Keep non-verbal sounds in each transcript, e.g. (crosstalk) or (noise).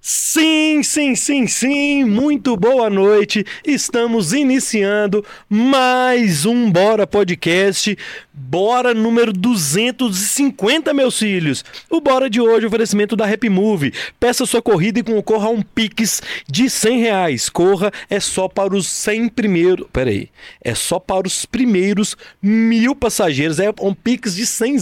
Sim, sim, sim, sim, muito boa noite. Estamos iniciando mais um Bora Podcast. Bora número 250, meus filhos. O Bora de hoje, oferecimento da Rap Move. Peça sua corrida e concorra a um Pix de 100 reais. Corra é só para os 100 primeiros. Pera aí. É só para os primeiros mil passageiros. É um Pix de 100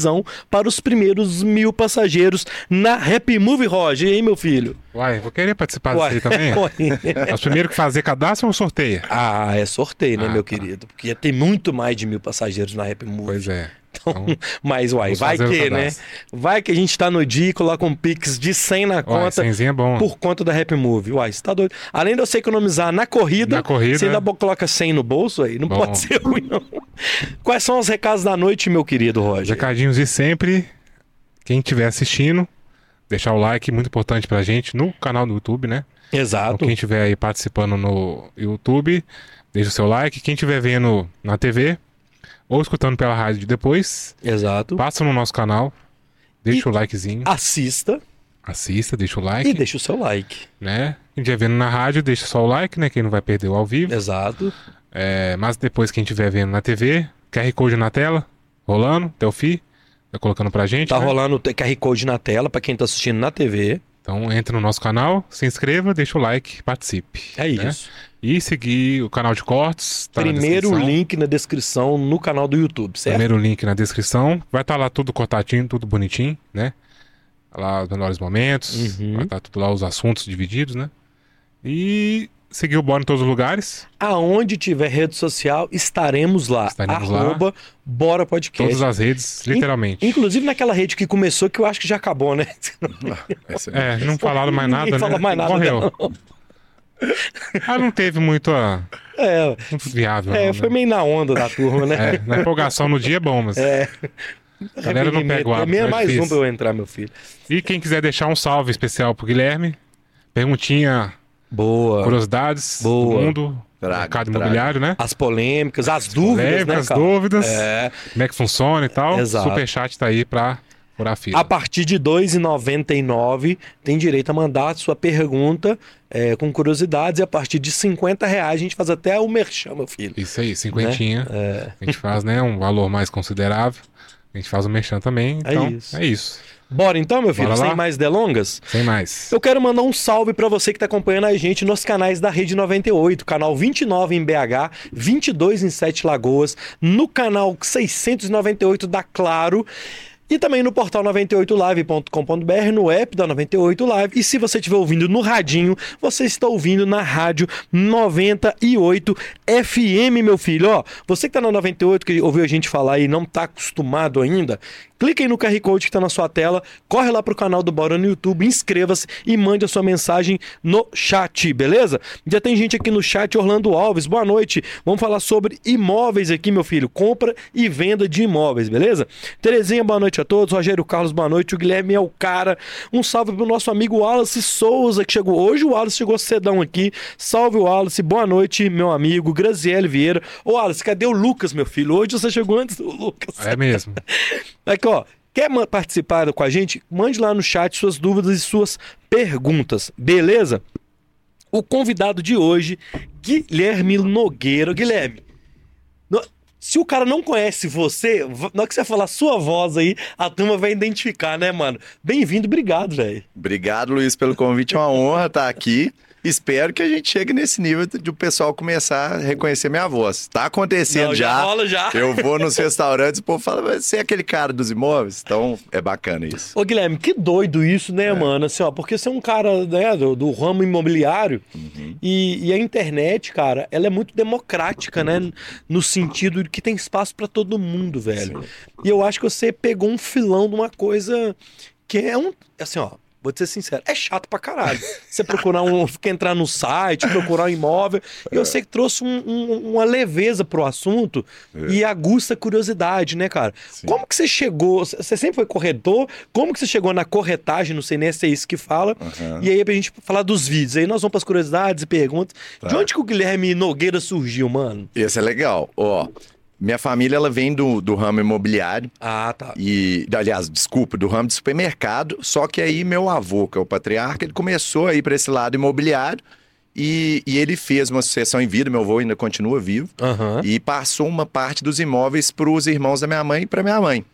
para os primeiros mil passageiros na Rap Move, Roger. Aí, meu filho? Uai, vou querer participar disso aí também. (laughs) Os primeiros que fazer cadastro ou sorteia? Ah, é sorteio, né, Ah, meu tá. querido? Porque tem muito mais de mil passageiros na Rap Move. Pois é. Então, (laughs) mas, uai, vai que, né? Vai que a gente tá no dia e coloca um Pix de 100 na Uai, conta cenzinho é bom. por conta da Rap Move. Uai, você tá doido? Além de você economizar na corrida, Na corrida, você ainda coloca 100 no bolso aí. Não Bom. pode ser ruim, não. Quais são os recados da noite, meu querido Roger? Recadinhos de sempre. Quem estiver assistindo, deixar o like, muito importante pra gente, no canal do YouTube, né? Então, Exato. quem estiver aí participando no YouTube, deixa o seu like. Quem estiver vendo na TV ou escutando pela rádio depois, Exato. passa no nosso canal, deixa E- o likezinho, Assista assista, deixa o like, e deixa o seu like. né? Quem estiver vendo na rádio, deixa só o like, né? Quem não vai perder o ao vivo. Exato. É, mas depois quem estiver vendo na TV, QR Code na tela, rolando, até o fim, tá colocando pra gente. Tá né? rolando o QR Code na tela pra quem tá assistindo na TV. Então entra no nosso canal, se inscreva, deixa o like, participe. É né? isso. E seguir o canal de cortes. tá na Primeiro descrição. link na descrição no canal do YouTube, certo? Primeiro link na descrição. Vai estar lá tudo cortadinho, tudo bonitinho, né? Lá os melhores momentos. Uhum. Vai estar tudo lá os assuntos divididos, né? E seguir o Bora em todos os lugares. Aonde tiver rede social, estaremos lá. Estaremos lá. Arroba Bora Podcast. Todas as redes, literalmente. Inclusive naquela rede que começou, que eu acho que já acabou, né? (laughs) É, não falaram mais nada, Ninguém né? fala mais nada, Morreu. não. Ah, não teve muito, ah, É, muito viável. é, não, foi né? meio na onda da turma, né? É, na empolgação no dia é bom, mas. É. A galera não pega o hábito, é é mais um difícil. pra eu entrar, meu filho. E quem quiser deixar um salve especial pro Guilherme, perguntinha, Boa. curiosidades Boa. do mundo, Traga, mercado traga. imobiliário, né? As polêmicas, as dúvidas, Polêmicas, né, as cara? dúvidas, É. como é que funciona e tal. Exato. Superchat tá aí pra furar a fila. A partir de R$ 2,99 tem direito a mandar a sua pergunta é, com curiosidades e a partir de 50 reais a gente faz até o merchan, meu filho. Isso aí, cinquentinha. É. A gente faz, né, um valor mais considerável. A gente faz o merchan também, É então isso. é isso. Bora então, meu filho, sem mais delongas? Sem mais. Eu quero mandar um salve pra você que tá acompanhando a gente nos canais da Rede 98, canal 29 em BH, 22 em Sete Lagoas, no canal 698 da Claro. E também no portal 98live.com.br, no app da 98 Live. E se você estiver ouvindo no radinho, você está ouvindo na rádio 98 FM, meu filho. Ó, você que tá na 98, que ouviu a gente falar e não tá acostumado ainda, aí no QR Code que tá na sua tela, corre lá pro canal do Bora no YouTube, inscreva-se e mande a sua mensagem no chat, beleza? Já tem gente aqui no chat, Orlando Alves, boa noite. Vamos falar sobre imóveis aqui, meu filho, compra e venda de imóveis, beleza? Terezinha, boa noite a todos. Rogério Carlos, boa noite. O Guilherme é o cara. Um salve pro nosso amigo Wallace Souza, que chegou hoje. O Wallace chegou cedão aqui. Salve, Wallace. Boa noite, meu amigo. Graziele Vieira. Ô, Wallace, cadê o Lucas, meu filho? Hoje você chegou antes do Lucas. É mesmo. (laughs) Aqui, ó. Quer participar com a gente? Mande lá no chat suas dúvidas e suas perguntas, beleza? O convidado de hoje, Guilherme Nogueira. Guilherme, no- se o cara não conhece você, na hora que você falar sua voz aí, a turma vai identificar, né, mano? Bem-vindo, obrigado, velho. Obrigado, Luiz, pelo convite. É uma honra estar aqui. Espero que a gente chegue nesse nível de o pessoal começar a reconhecer minha voz. Tá acontecendo Não, já já. rola já. (laughs) Eu vou nos restaurantes e o povo fala, "Mas você é aquele cara dos imóveis? Então, é bacana isso. Ô, Guilherme, que doido isso, né, mano? Assim, ó, porque você é um cara né, do, do ramo imobiliário e, e a internet, cara, ela é muito democrática, né? No sentido de que tem espaço pra todo mundo, velho. E eu acho que você pegou um filão de uma coisa que é um. Assim, ó. Vou te ser sincero, é chato pra caralho. Você procurar um. (laughs) Entrar no site, procurar um imóvel. E eu sei que trouxe um- um- uma leveza pro assunto e aguça a curiosidade, né, cara? Sim. Como que você chegou? Você sempre foi corretor? Como que você chegou na corretagem? Não sei nem se é isso que fala. Aham. E aí, pra gente falar dos vídeos. Aí nós vamos pras curiosidades e perguntas. Tá. De onde que o Guilherme Nogueira surgiu, mano? Esse é legal. Ó, minha família ela vem do, do ramo imobiliário. Ah, tá. E, aliás, desculpa, do ramo de supermercado. Só que aí meu avô, que é o patriarca, ele começou a ir para esse lado imobiliário e, e ele fez uma sucessão em vida. Meu avô ainda continua vivo Aham. e passou uma parte dos imóveis para os irmãos da minha mãe e para minha mãe.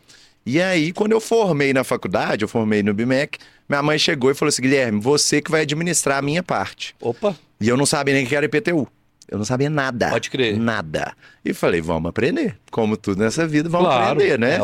E aí, quando eu formei na faculdade, eu formei no BMEC, minha mãe chegou e falou assim: Guilherme, você que vai administrar a minha parte. Opa. E eu não sabia nem o que era IPTU. Eu não sabia nada. Pode crer. Nada. E falei, vamos aprender. Como tudo nessa vida, vamos aprender, né? É,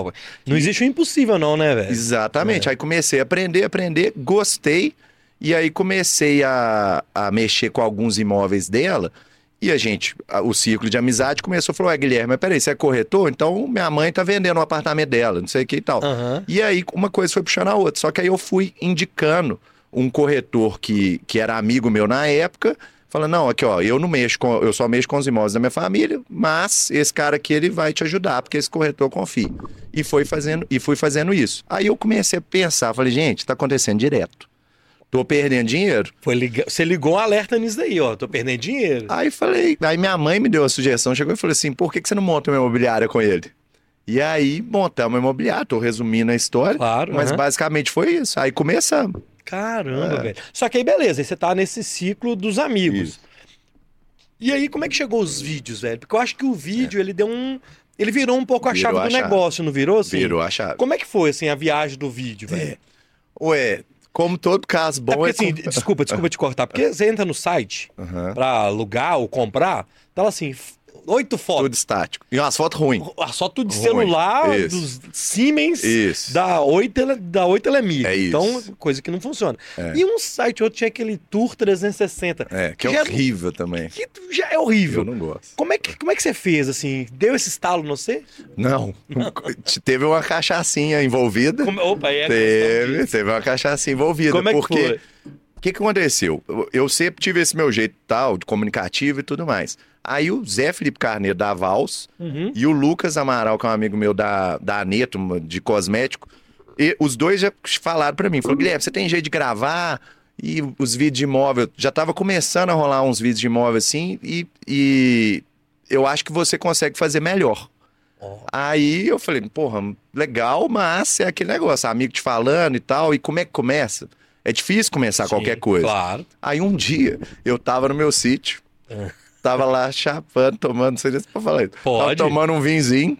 não existe o impossível, não, né, velho? Exatamente. Aí comecei a aprender, aprender, gostei. E aí comecei a, a mexer com alguns imóveis dela. E a gente, o círculo de amizade começou a falar, ué, Guilherme, mas peraí, você é corretor? Então minha mãe tá vendendo um apartamento dela, não sei o que e tal. Aham. E aí uma coisa foi puxando a outra. Só que aí eu fui indicando um corretor que, que era amigo meu na época, falando, não, aqui ó, eu não mexo com, eu só mexo com os imóveis da minha família, mas esse cara aqui ele vai te ajudar, porque esse corretor confia. E foi fazendo, e fui fazendo isso. Aí eu comecei a pensar, falei, gente, tá acontecendo direto. Tô perdendo dinheiro. Foi liga... Você ligou um alerta nisso daí, ó. Tô perdendo dinheiro. Aí falei, aí minha mãe me deu a sugestão, chegou e falou assim: por que, que você não monta uma imobiliária com ele? E aí montamos uma imobiliária, tô resumindo a história. Claro, Mas basicamente foi isso. Aí começamos. Caramba, É. velho. Só que aí, beleza, aí você tá nesse ciclo dos amigos. Isso. E aí, como é que chegou os vídeos, velho? Porque eu acho que o vídeo, ele deu um. Ele virou um pouco a Virou chave a do chave. negócio, não virou? Assim? Virou a chave. Como é que foi, assim, a viagem do vídeo, velho? Ué, como todo caso É bom porque, é. assim, desculpa, desculpa te cortar. Porque (laughs) você entra no site Aham. pra alugar ou comprar, tá lá assim, oito Tudo fotos. estático. E umas fotos ruins. Ah, Só tudo de Ruim. celular, Isso. dos Siemens, Isso. da 8, tele- da 8 Telemir. É isso. Então, coisa que não funciona. É. E um site outro tinha aquele Tour 360. É, que é já- horrível também. Que já é horrível. Eu não gosto. Como é, que, como é que você fez, assim? Deu esse estalo no você? Não. (laughs) Teve uma cachaçinha envolvida. Como- opa, é Teve, teve uma cachaça envolvida. Como é que porque foi? o que, que aconteceu? Eu, eu sempre tive esse meu jeito tal, de comunicativo e tudo mais. Aí o Zé Felipe Carneiro da Vals Uhum. e o Lucas Amaral, que é um amigo meu da, da Aneto, de cosmético, e os dois já falaram pra mim, falou, Guilherme, você tem jeito de gravar? E os vídeos de imóvel, já tava começando a rolar uns vídeos de imóvel assim, e, e eu acho que você consegue fazer melhor. Ó. Aí eu falei, porra, legal, mas é aquele negócio, amigo te falando e tal, e como é que começa? É difícil começar Sim, qualquer coisa. Claro. Aí um dia eu tava no meu sítio, É. tava lá chapando, tomando, não sei nem se pra falar isso. Pode. Tava tomando um vinzinho.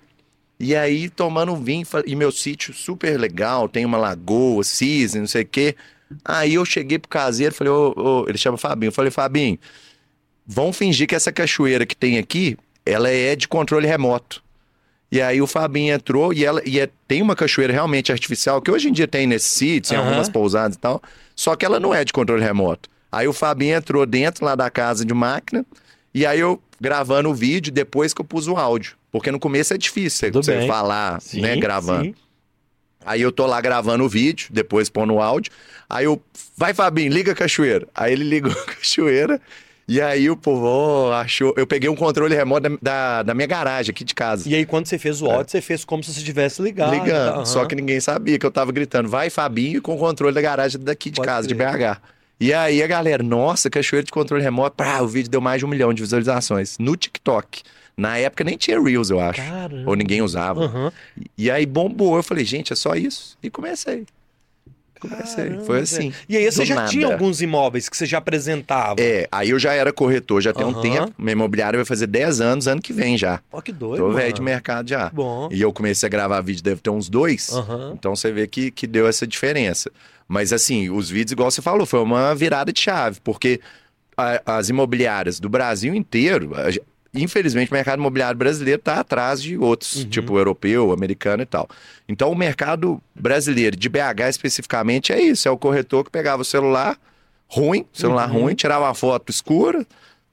E aí, tomando um vinho, e meu sítio super legal, tem uma lagoa, cisne, não sei o quê. Aí eu cheguei pro caseiro, falei, ô, ô, ele chama Fabinho. Eu falei, Fabinho, vão fingir que essa cachoeira que tem aqui, ela é de controle remoto. E aí o Fabinho entrou e ela e é- tem uma cachoeira realmente artificial, que hoje em dia tem nesses sítios, em Aham. algumas pousadas e tal, só que ela não é de controle remoto. Aí o Fabinho entrou dentro lá da casa de máquina, e aí eu gravando o vídeo depois que eu pus o áudio. Porque no começo é difícil você- Tudo você bem. falar, Sim, né, gravando. sim. Aí eu tô lá gravando o vídeo, depois pondo o áudio. Aí eu, vai Fabinho, liga a cachoeira. Aí ele (laughs) ligou a cachoeira. E aí o povo achou. Eu peguei um controle remoto da, da, da minha garagem aqui de casa. E aí, quando você fez o áudio, você fez como se você tivesse ligado. É. ligando. tá? Só que ninguém sabia que eu tava gritando, vai Fabinho com o controle da garagem daqui de Pode casa, de. BH. E aí a galera, nossa, cachoeira de controle remoto. Pá, o vídeo deu mais de um milhão de visualizações no TikTok. Na época nem tinha Reels, eu acho. Caramba. Ou ninguém usava. Aham. E aí bombou. Eu falei, gente, é só isso. E comecei. Comecei. Caramba, Foi assim. E aí você já nada. tinha alguns imóveis que você já apresentava. É, aí eu já era corretor, já tem um Aham. tempo. Minha imobiliária vai fazer 10 anos ano que vem já. Ó, que doido. Tô velho de mercado já. Bom. E eu comecei a gravar vídeo, deve ter uns dois. Aham. Então você vê que, que deu essa diferença. Mas assim, os vídeos, igual você falou, foi uma virada de chave, porque a- as imobiliárias do Brasil inteiro, a infelizmente o mercado imobiliário brasileiro está atrás de outros, Uhum. tipo europeu, americano e tal. Então o mercado brasileiro, de BH especificamente, é isso: é o corretor que pegava o celular ruim, celular Uhum. ruim, tirava uma foto escura,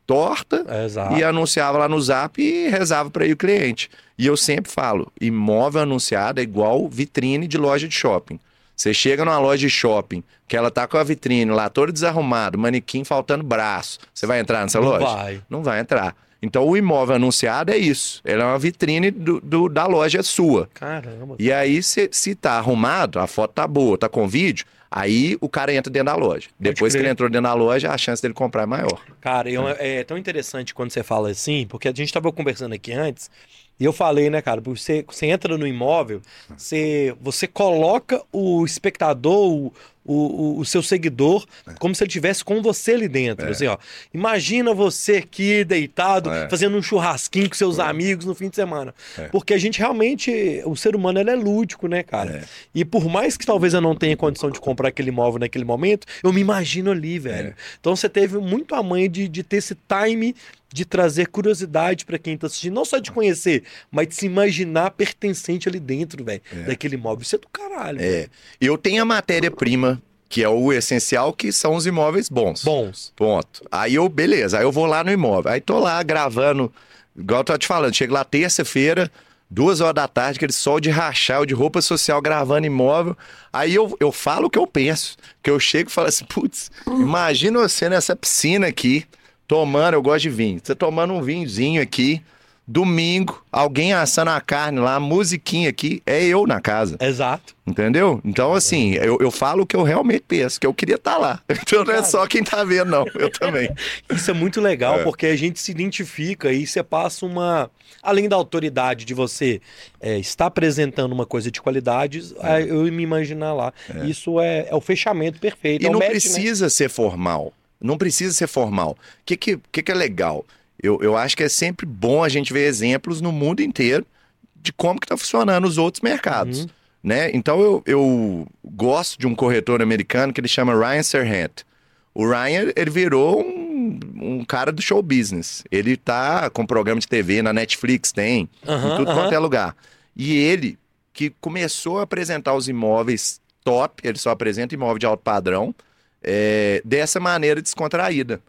torta, É, Exato. e anunciava lá no zap e rezava para ir o cliente. E eu sempre falo: imóvel anunciado é igual vitrine de loja de shopping. Você chega numa loja de shopping, que ela tá com a vitrine lá toda desarrumada, manequim faltando braço. Você vai entrar nessa Não loja? vai. Não vai entrar. Então o imóvel anunciado é isso. Ele é uma vitrine do- do- da loja sua. Caramba. E aí, se, se tá arrumado, a foto tá boa, tá com vídeo, aí o cara entra dentro da loja. Depois que crer. ele entrou dentro da loja, a chance dele comprar é maior. Cara, eu- é tão interessante quando você fala assim, porque a gente estava conversando aqui antes, E eu falei, né, cara, você, você entra no imóvel, você, você coloca o espectador, o, o, o seu seguidor, como se ele estivesse com você ali dentro. Assim, ó. Imagina você aqui deitado, É. fazendo um churrasquinho com seus amigos no fim de semana. É. Porque a gente realmente, o ser humano, ele é lúdico, né, cara? É. E por mais que talvez eu não tenha condição de comprar aquele imóvel naquele momento, eu me imagino ali, velho. É. Então você teve muito a mãe de, de ter esse time de trazer curiosidade pra quem tá assistindo, não só de conhecer, mas de se imaginar pertencente ali dentro, velho, daquele imóvel. Isso é do caralho. É. Eu tenho a matéria-prima, que é o essencial, que são os imóveis bons. Bons. Ponto. Aí eu, beleza, aí eu vou lá no imóvel. Aí tô lá gravando, igual eu tô te falando, chego lá terça-feira, duas horas da tarde, aquele sol de rachar, eu de roupa social gravando imóvel. Aí eu, eu falo o que eu penso. Que eu chego e falo assim, putz, imagina você nessa piscina aqui, tomando, eu gosto de vinho, você tomando um vinhozinho aqui, domingo, alguém assando a carne lá, musiquinha aqui, é eu na casa. Exato. Entendeu? Então, assim, eu, eu falo o que eu realmente penso, que eu queria estar lá. (laughs) Então não é só quem tá vendo, não. Eu também. (laughs) Isso é muito legal, É. porque a gente se identifica e você passa uma. Além da autoridade de você é, estar apresentando uma coisa de qualidade, é, eu me imaginar lá. Isso é, é o fechamento perfeito. E é não match, né? precisa ser formal. Não precisa ser formal. O que, que, que, que é legal? Eu, eu acho que é sempre bom a gente ver exemplos no mundo inteiro de como que tá funcionando os outros mercados. Uhum. Né? Então eu, eu gosto de um corretor americano que ele chama Ryan Serhant. O Ryan, ele virou um, um cara do show business. Ele tá com programa de TV na Netflix, tem, Aham, em tudo aham. quanto é lugar. E ele, que começou a apresentar os imóveis top, ele só apresenta imóvel de alto padrão, é, dessa maneira descontraída.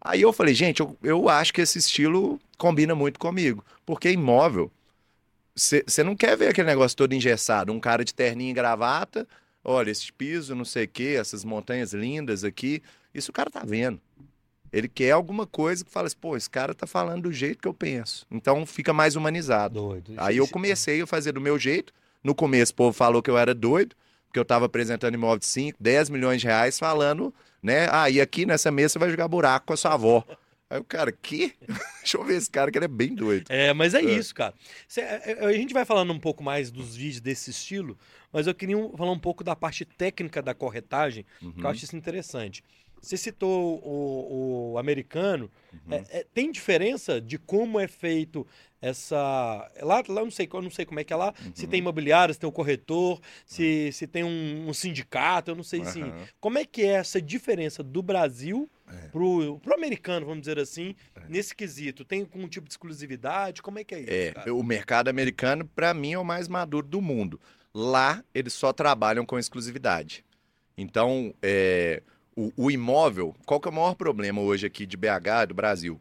Aí eu falei, gente, eu, eu acho que esse estilo combina muito comigo. Porque imóvel, você não quer ver aquele negócio todo engessado, um cara de terninho e gravata, olha, esse piso, não sei o quê, essas montanhas lindas aqui, isso o cara tá vendo. Ele quer alguma coisa que fala assim, pô, esse cara tá falando do jeito que eu penso. Então fica mais humanizado. Doido. Aí eu comecei a fazer do meu jeito. No começo, o povo falou que eu era doido, porque eu estava apresentando imóvel de 5, 10 milhões de reais, falando, né? Ah, e aqui nessa mesa você vai jogar buraco com a sua avó. Aí o cara, que? (laughs) Deixa eu ver esse cara que ele é bem doido. É, mas é, É. isso, cara. Cê- é, é, a gente vai falando um pouco mais dos vídeos desse estilo, mas eu queria um- falar um pouco da parte técnica da corretagem, que Uhum. eu acho isso interessante. Você citou o, o americano. Uhum. É- é- tem diferença de como é feito essa. Lá, lá eu não sei, eu não sei como é que é lá. Se Uhum. tem imobiliário, se tem um corretor, se, se tem um, um sindicato, eu não sei se. Aham. Como é que é essa diferença do Brasil É. pro, pro americano, vamos dizer assim, nesse quesito? Tem algum tipo de exclusividade? Como é que é isso? É, cara? o mercado americano, para mim, é o mais maduro do mundo. Lá, eles só trabalham com exclusividade. Então, é, o, o imóvel, qual que é o maior problema hoje aqui de BH, do Brasil?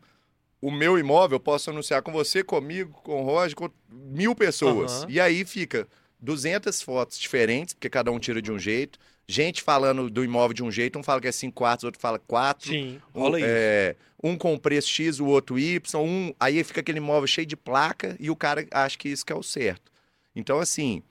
O meu imóvel eu posso anunciar com você, comigo, com o Roger, com mil pessoas. Aham. E aí fica 200 fotos diferentes, porque cada um tira de um jeito. Gente falando do imóvel de um jeito, um fala que é 5 quartos, outro fala 4. Sim, Um, rola isso. é, um com preço X, o outro Y, um, aí fica aquele imóvel cheio de placa e o cara acha que isso que é o certo. Então, assim,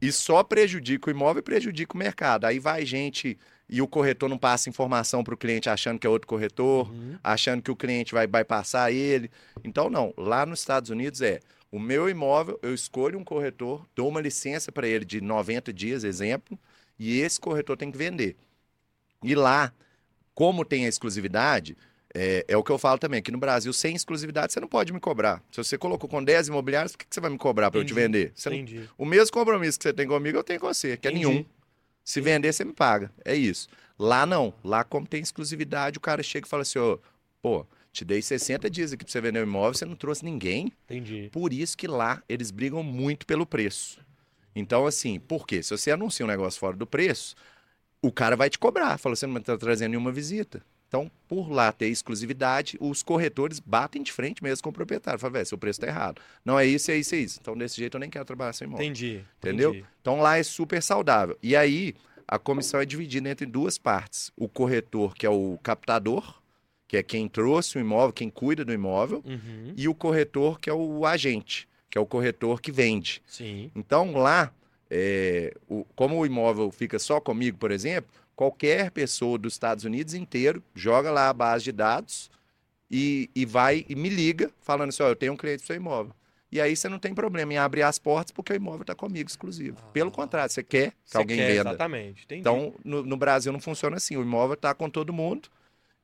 isso só prejudica o imóvel e prejudica o mercado. Aí vai gente e o corretor não passa informação para o cliente achando que é outro corretor, Uhum. achando que o cliente vai bypassar ele. Então, não. Lá nos Estados Unidos é o meu imóvel, eu escolho um corretor, dou uma licença para ele de 90 dias, exemplo, e esse corretor tem que vender. E lá, como tem a exclusividade, é, é o que eu falo também, aqui no Brasil, sem exclusividade, você não pode me cobrar. Se você colocou com 10 imobiliários, por que que você vai me cobrar para eu te vender? Você não- Entendi. o mesmo compromisso que você tem comigo, eu tenho com você, que é Entendi. nenhum. Se vender, você me paga. É isso. Lá não. Lá, como tem exclusividade, o cara chega e fala assim: ô, pô, te dei 60 dias aqui pra você vender o imóvel, você não trouxe ninguém. Entendi. Por isso que lá eles brigam muito pelo preço. Então, assim, por quê? Se você anuncia um negócio fora do preço, o cara vai te cobrar. Fala, você não está trazendo nenhuma visita. Então, por lá ter exclusividade, os corretores batem de frente mesmo com o proprietário. Fala, velho, seu preço está errado. Não é isso, é isso, é isso. Então, desse jeito, eu nem quero trabalhar sem imóvel. Entendi. Entendeu? entendi. Então lá é super saudável. E aí a comissão é dividida entre duas partes: o corretor, que é o captador, que é quem trouxe o imóvel, quem cuida do imóvel, Uhum. e o corretor, que é o agente, que é o corretor que vende. Sim. Então lá, é, o- como o imóvel fica só comigo, por exemplo, qualquer pessoa dos Estados Unidos inteiro joga lá a base de dados e, e vai e me liga falando assim: ó, eu tenho um cliente do seu imóvel. E aí você não tem problema em abrir as portas porque o imóvel está comigo exclusivo. Pelo contrário, você quer que Você alguém quer, venda. Exatamente. Entendi. Então, no, no Brasil não funciona assim. O imóvel está com todo mundo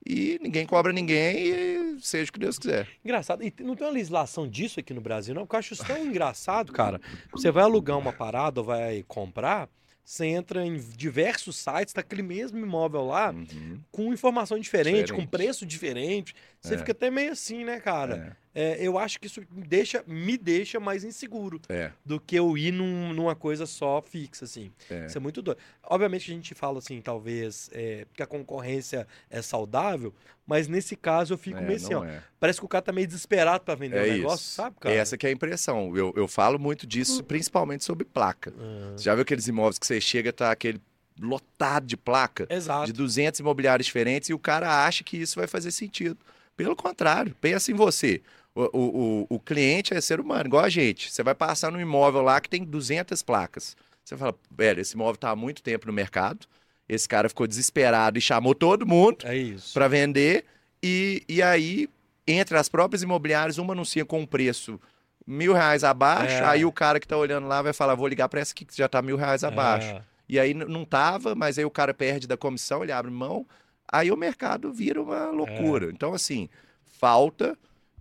e ninguém cobra ninguém e seja o que Deus quiser. Engraçado. E não tem uma legislação disso aqui no Brasil, não? Porque eu acho isso tão engraçado, cara. Você vai alugar uma parada ou vai comprar, você entra em diversos sites, tá aquele mesmo imóvel lá, Uhum. com informação diferente, com Diferente. preço diferente. Você É. fica até meio assim, né, cara? É, eu acho que isso me deixa, me deixa mais inseguro É, do que eu ir num- numa coisa só fixa, assim. é. Isso é muito doido. Obviamente a gente fala assim, talvez, é, que a concorrência é saudável, mas nesse caso eu fico É, meio assim, ó. é. Parece que o cara tá meio desesperado pra vender É o isso. negócio, sabe, cara? Essa que é a impressão. Eu, eu falo muito disso, principalmente sobre placa. Ah, Você já viu aqueles imóveis que você chega tá aquele lotado de placa, Exato. de 200 imobiliários diferentes, e o cara acha que isso vai fazer sentido. Pelo contrário, pensa em você. O, o, o, cliente é ser humano, igual a gente. Você vai passar num imóvel lá que tem 200 placas. Você fala, velho, esse imóvel tá há muito tempo no mercado, esse cara ficou desesperado e chamou todo mundo É para vender, e, e aí, entre as próprias imobiliárias, uma anuncia com um preço mil reais abaixo, É. aí o cara que tá olhando lá vai falar, vou ligar para essa aqui que já tá mil reais abaixo. É. E aí não tava, mas aí o cara perde da comissão, ele abre mão, aí o mercado vira uma loucura. Então, assim, falta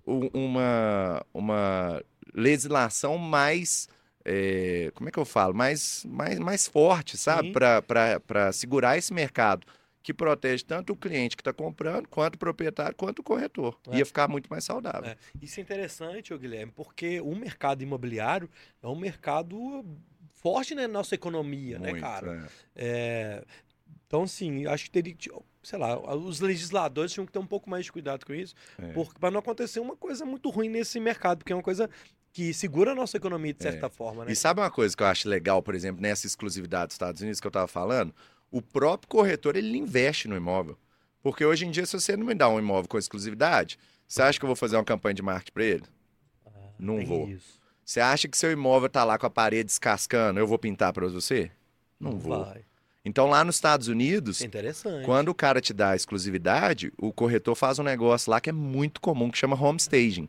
uma, uma legislação mais. é, como é que eu falo? Mais, mais, mais forte, sabe? Para segurar esse mercado que protege tanto o cliente que está comprando, quanto o proprietário, quanto o corretor. É. Ia ficar muito mais saudável. É. Isso é interessante, Guilherme, porque o mercado imobiliário é um mercado forte né, na nossa economia, né, Muito, cara? é. É, Então, assim, acho que teria que, sei lá, os legisladores tinham que ter um pouco mais de cuidado com isso, É. para não acontecer uma coisa muito ruim nesse mercado, porque é uma coisa que segura a nossa economia de É. certa forma, né? E sabe uma coisa que eu acho legal, por exemplo, nessa exclusividade dos Estados Unidos que eu estava falando? O próprio corretor, ele investe no imóvel. Porque hoje em dia, se você não me dá um imóvel com exclusividade, você acha que eu vou fazer uma campanha de marketing para ele? não Tem vou. Isso. Você acha que seu imóvel tá lá com a parede descascando, eu vou pintar para você? Não, vou. Vai. Então, lá nos Estados Unidos, quando o cara te dá exclusividade, o corretor faz um negócio lá que é muito comum, que chama home staging,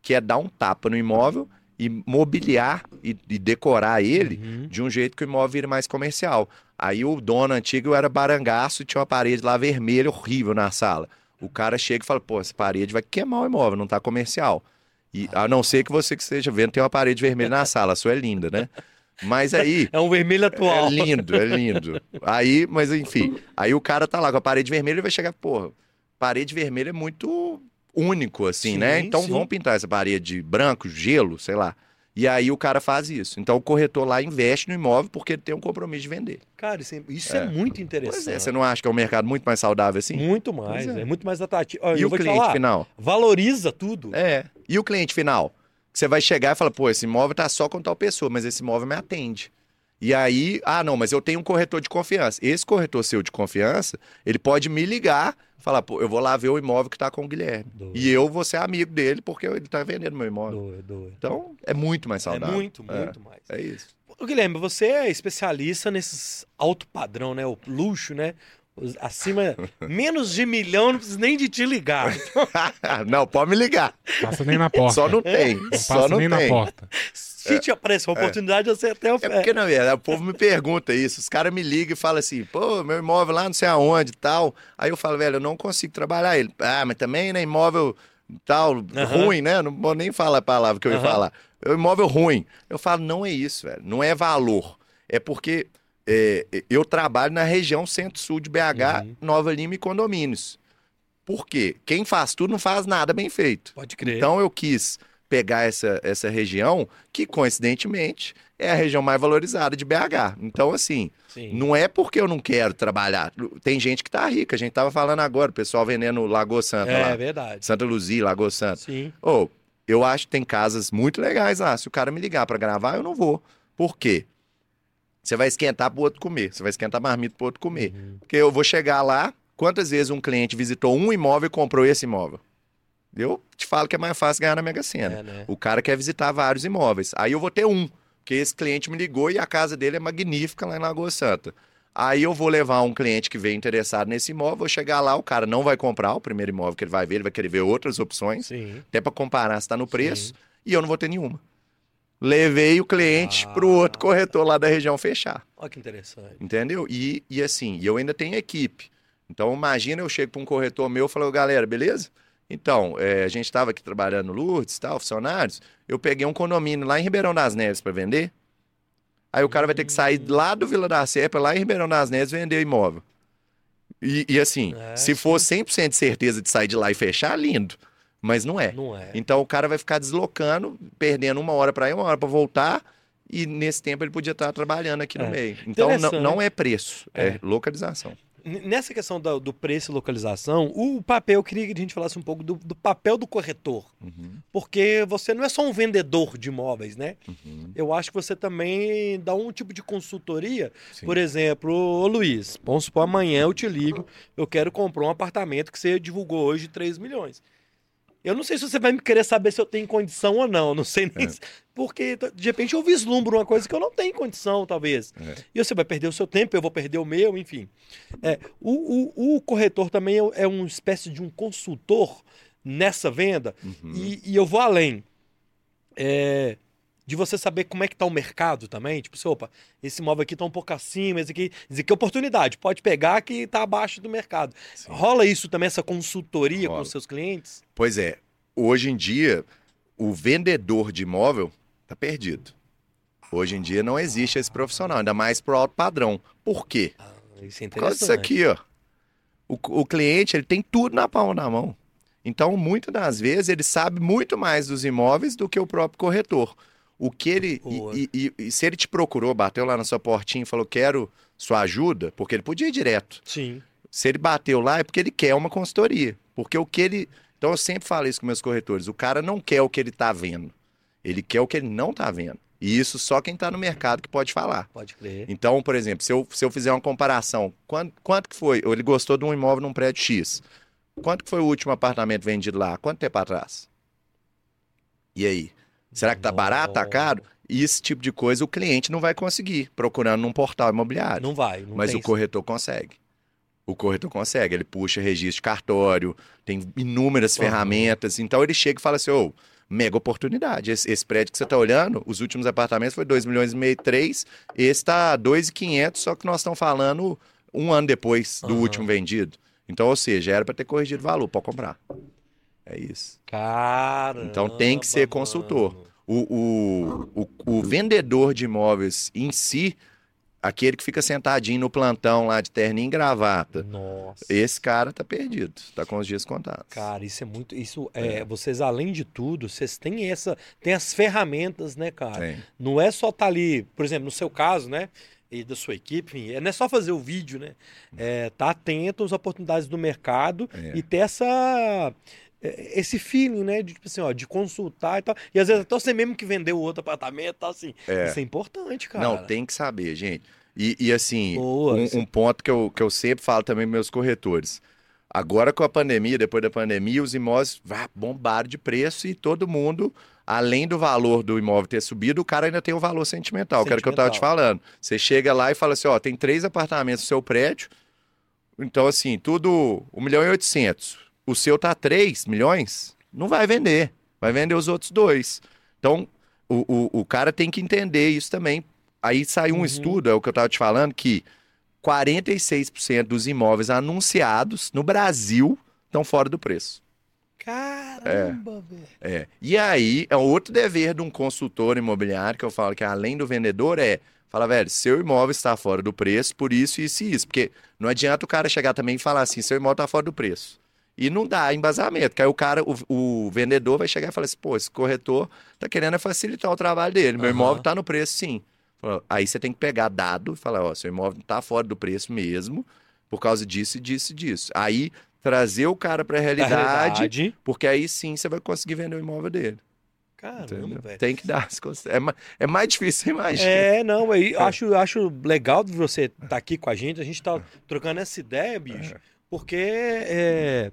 que é dar um tapa no imóvel e mobiliar e, e decorar ele Uhum. de um jeito que o imóvel vire mais comercial. Aí o dono antigo era barangaço e tinha uma parede lá vermelha horrível na sala. O cara chega e fala, pô, essa parede vai queimar o imóvel, não tá comercial. E a não ser que você que esteja vendo tem uma parede vermelha na sala, a sua é linda, né? Mas aí É um vermelho atual. é lindo, é lindo. Aí, mas enfim, aí o cara tá lá com a parede vermelha e vai chegar, porra, parede vermelha é muito único, assim, Sim, né? Então sim. vamos pintar essa parede de branco, gelo, sei lá. E aí o cara faz isso. Então o corretor lá investe no imóvel porque ele tem um compromisso de vender. Cara, isso é, isso é É. muito Pois interessante. é, você não acha que é um mercado muito mais saudável assim? Muito mais, é. é. muito mais atrativo. Olha, E o cliente falar, final? valoriza tudo. É. E o cliente final? Que Você vai chegar e fala, pô, esse imóvel tá só com tal pessoa, mas esse imóvel me atende. E aí, ah, não, mas eu tenho um corretor de confiança. Esse corretor seu de confiança, ele pode me ligar, falar, pô, eu vou lá ver o imóvel que tá com o Guilherme. Doido. E eu vou ser amigo dele porque ele tá vendendo meu imóvel. Doido, doido. Então, é muito mais É saudável. muito, É. muito mais. É isso. Ô, Guilherme, você é especialista nesses alto padrão, né? O luxo, né? Os- Acima, menos de milhão, não precisa nem de te ligar. (laughs) não, pode me ligar. Passa nem na porta. Só não tem. Não Só passa não nem na tem. porta. Se te aparecer uma oportunidade, você até É oferece. porque, na verdade, o povo me pergunta isso. Os caras me ligam e falam assim, pô, meu imóvel lá não sei aonde e tal. Aí eu falo, velho, eu não consigo trabalhar ele. Ah, mas também, né, imóvel tal, ruim, né? Não vou nem falar a palavra que eu ia Aham. falar. É imóvel ruim. Eu falo, não é isso, velho. Não é valor. É porque é, eu trabalho na região centro-sul de BH, Uhum. Nova Lima e condomínios. Por quê? Quem faz tudo não faz nada bem feito. Pode crer. Então eu quis pegar essa, essa região, que coincidentemente é a região mais valorizada de BH. Então, assim, Sim. não é porque eu não quero trabalhar. Tem gente que tá rica. A gente tava falando agora, o pessoal vendendo Lagoa Santa É lá. verdade. Santa Luzia, Lagoa Santa. Sim. Ô, eu acho que tem casas muito legais lá. Se o cara me ligar pra gravar, eu não vou. Por quê? Você vai esquentar pro outro comer. Você vai esquentar marmita pro outro comer. Uhum. Porque eu vou chegar lá, quantas vezes um cliente visitou um imóvel e comprou esse imóvel? Eu te falo que é mais fácil ganhar na Mega Sena. É, né? O cara quer visitar vários imóveis. Aí eu vou ter um, porque esse cliente me ligou e a casa dele é magnífica lá em Lagoa Santa. Aí eu vou levar um cliente que veio interessado nesse imóvel, vou chegar lá, o cara não vai comprar o primeiro imóvel que ele vai ver, ele vai querer ver outras opções, Sim. até para comparar se está no preço, Sim. e eu não vou ter nenhuma. Levei o cliente Ah. pro outro corretor lá da região fechar. Olha que interessante. Entendeu? E, e assim, eu ainda tenho equipe. Então, imagina eu chego para um corretor meu e falo, galera, beleza? Então, é, a gente estava aqui trabalhando Lourdes, tal, funcionários. Eu peguei um condomínio lá em Ribeirão das Neves para vender. Aí o cara vai ter que sair lá do Vila da Serpa, lá em Ribeirão das Neves, vender o imóvel. E, e assim, É, se for 100% de certeza de sair de lá e fechar, lindo. Mas não é. Não é. Então o cara vai ficar deslocando, perdendo uma hora para ir, uma hora para voltar. E nesse tempo ele podia estar trabalhando aqui no É. meio. Então não, não é preço, é, É. localização. Nessa questão do, do preço e localização, o papel, eu queria que a gente falasse um pouco do, do papel do corretor. Uhum, Porque você não é só um vendedor de imóveis, né? uhum. Eu acho que você também dá um tipo de consultoria. Sim. Por exemplo, ô Luiz, vamos supor, amanhã eu te ligo, eu quero comprar um apartamento que você divulgou hoje de 3 milhões. Eu não sei se você vai me querer saber se eu tenho condição ou não, não sei nem. É. se- Porque de repente eu vislumbro uma coisa que eu não tenho condição, talvez. É. E você vai perder o seu tempo, eu vou perder o meu, enfim. É, o, o- o corretor também é, é uma espécie de um consultor nessa venda. Uhum. E, e eu vou além. É, de você saber como é que tá o mercado também. Tipo, assim, opa, esse imóvel aqui tá um pouco acima, esse aqui, esse aqui é oportunidade. Pode pegar que tá abaixo do mercado. Sim. Rola isso também, essa consultoria com Rola. os seus clientes? Pois é, hoje em dia, o vendedor de imóvel tá perdido. Hoje em dia não existe esse profissional, ainda mais pro alto padrão. Por quê? Ah, isso é Por causa disso aqui, ó. O, o cliente, ele tem tudo na palma da mão. Então, muitas das vezes, ele sabe muito mais dos imóveis do que o próprio corretor. O que ele. E, e- e se ele te procurou, bateu lá na sua portinha e falou, quero sua ajuda, porque ele podia ir direto. Sim. Se ele bateu lá, é porque ele quer uma consultoria. Porque o que ele. Então, eu sempre falo isso com meus corretores: o cara não quer o que ele tá vendo. Ele quer o que ele não tá vendo. E isso só quem tá no mercado que pode falar. Pode crer. Então, por exemplo, se eu, se eu fizer uma comparação, quanto, quanto que foi? Ele gostou de um imóvel num prédio X. Quanto que foi o último apartamento vendido lá? Quanto tempo atrás? E aí? Será que tá barato, tá caro? E esse tipo de coisa o cliente não vai conseguir procurando num portal imobiliário. Não vai. Não mas o corretor consegue. O corretor consegue. Ele puxa registro de cartório, tem inúmeras ferramentas. Então ele chega e fala assim: ô, mega oportunidade. Esse, esse prédio que você está olhando, os últimos apartamentos foi 2 milhões e meio, 3. Esse está 2,500, só que nós estamos falando um ano depois do Aham. último vendido. Então, ou seja, era para ter corrigido o valor, pode comprar. É isso. Cara. Então tem que ser consultor. O, o, o, o vendedor de imóveis em si, aquele que fica sentadinho no plantão lá de terninho e gravata, Nossa. esse cara tá perdido, tá com os dias contados. Cara, isso é muito. Isso é, Vocês, além de tudo, vocês têm essa. Tem as ferramentas, né, cara? Tem. Não é só estar ali, por exemplo, no seu caso, né? E da sua equipe, enfim, é- não é só fazer o vídeo, né? É tá atento às oportunidades do mercado É. e ter essa. É, Esse feeling, né? De, tipo assim, ó, de consultar e tal. E às vezes até você mesmo que vendeu o outro apartamento, tá assim. É. Isso é importante, cara. Não, tem que saber, gente. E, e assim, Boa, um, isso- um ponto que eu, que eu sempre falo também para meus corretores. Agora com a pandemia, depois da pandemia, os imóveis vá, bombaram de preço e todo mundo, além do valor do imóvel ter subido, o cara ainda tem o valor sentimental, que era o que eu estava te Sentimental. falando. Você chega lá e fala assim, ó, tem três apartamentos no seu prédio, então assim, tudo 1 milhão e 800. O seu tá 3 milhões, não vai vender, vai vender os outros dois. Então, o, o, o cara tem que entender isso também. Aí saiu um Uhum. estudo, é o que eu estava te falando, que 46% dos imóveis anunciados no Brasil estão fora do preço. Caramba, velho. É. E aí, é outro dever de um consultor imobiliário, que eu falo que além do vendedor, é fala, velho, seu imóvel está fora do preço, por isso, isso e isso. Porque não adianta o cara chegar também e falar assim, seu imóvel está fora do preço. E não dá embasamento, que aí o cara, o, o vendedor vai chegar e falar assim, pô, esse corretor tá querendo é facilitar o trabalho dele, meu Aham. imóvel tá no preço sim. Aí você tem que pegar dado e falar, ó, seu imóvel tá fora do preço mesmo, por causa disso, disso e disso. Aí trazer o cara para a Da realidade, porque aí sim você vai conseguir vender o imóvel dele. Caramba, velho. Tem que dar é, é mais difícil, (laughs) imagina. É, não, aí acho, acho legal de você estar aqui com a gente. A gente tá trocando essa ideia, bicho. Porque é,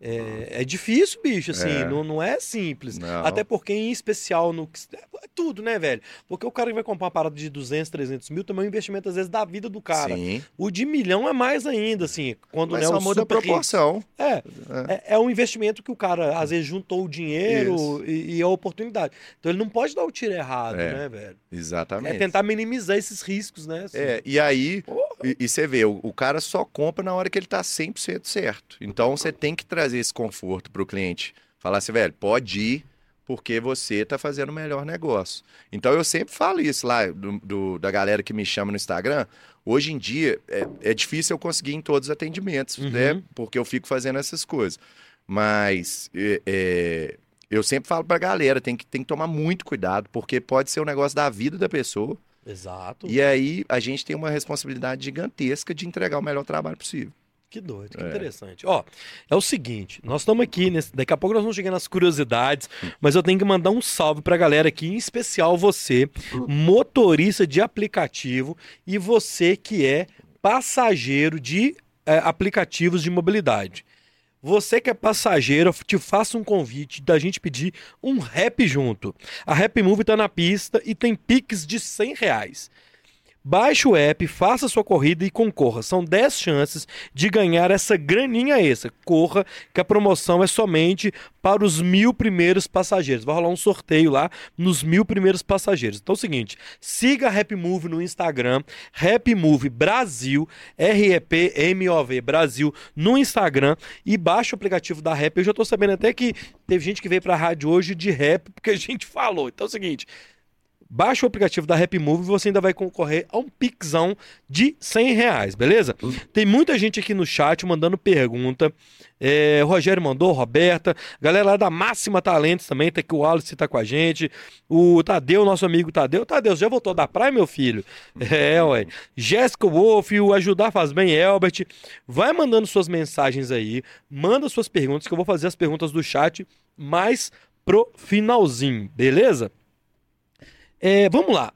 é, é difícil, bicho, assim, É. Não, não é simples. Não. Até porque, em especial, no é tudo, né, velho? Porque o cara que vai comprar uma parada de 200, 300 mil também é um investimento, às vezes, da vida do cara. Sim. O de milhão é mais ainda, assim, quando Mas não é um muda a proporção. É, é, é um investimento que o cara, às vezes, juntou o dinheiro e, e a oportunidade. Então ele não pode dar o tiro errado, É. né, velho? Exatamente. É tentar minimizar esses riscos, né? assim. É, e aí, Porra. E, e você vê, o, o cara só compra na hora que ele tá 100% certo. Então você tem que trazer esse conforto pro cliente. Falar assim, velho, pode ir, porque você tá fazendo o melhor negócio. Então eu sempre falo isso lá, do, do- da galera que me chama no Instagram. Hoje em dia, é, é difícil eu conseguir em todos os atendimentos, Uhum. né? Porque eu fico fazendo essas coisas. Mas é, é, eu sempre falo pra galera, tem que, tem que tomar muito cuidado, porque pode ser um negócio da vida da pessoa. Exato. E aí a gente tem uma responsabilidade gigantesca de entregar o melhor trabalho possível. Que doido, que É. interessante. Ó, é o seguinte, nós estamos aqui, nesse- daqui a pouco nós vamos chegar nas curiosidades, mas eu tenho que mandar um salve pra galera aqui, em especial você, motorista de aplicativo e você que é passageiro de eh, aplicativos de mobilidade. Você que é passageiro, te faço um convite da gente pedir um rap junto. A Rap Move tá na pista e tem Pix de 100 reais. Baixe o app, faça sua corrida e concorra. São 10 chances de ganhar essa graninha extra. Corra, que a promoção é somente para os mil primeiros passageiros. Vai rolar um sorteio lá nos mil primeiros passageiros. Então é o seguinte: siga a Rap Move no Instagram, Rap Move Brasil, R-E-P-M-O-V Brasil no Instagram e baixe o aplicativo da Rap. Eu já tô sabendo até que teve gente que veio pra rádio hoje de rap porque a gente falou. Então é o seguinte. Baixa o aplicativo da Rap Move e você ainda vai concorrer a um pixão de 100 reais, beleza? Tem muita gente aqui no chat mandando pergunta. É, o Rogério mandou, Roberta. Galera lá da Máxima Talentos também, tá aqui o Wallace tá com a gente. O Tadeu, nosso amigo Tadeu. Tadeu, já voltou da praia, meu filho? É, ué. Jéssica Wolf, o Ajudar Faz Bem, Elbert. Vai mandando suas mensagens aí. Manda suas perguntas, que eu vou fazer as perguntas do chat mais pro finalzinho, beleza? É, vamos lá.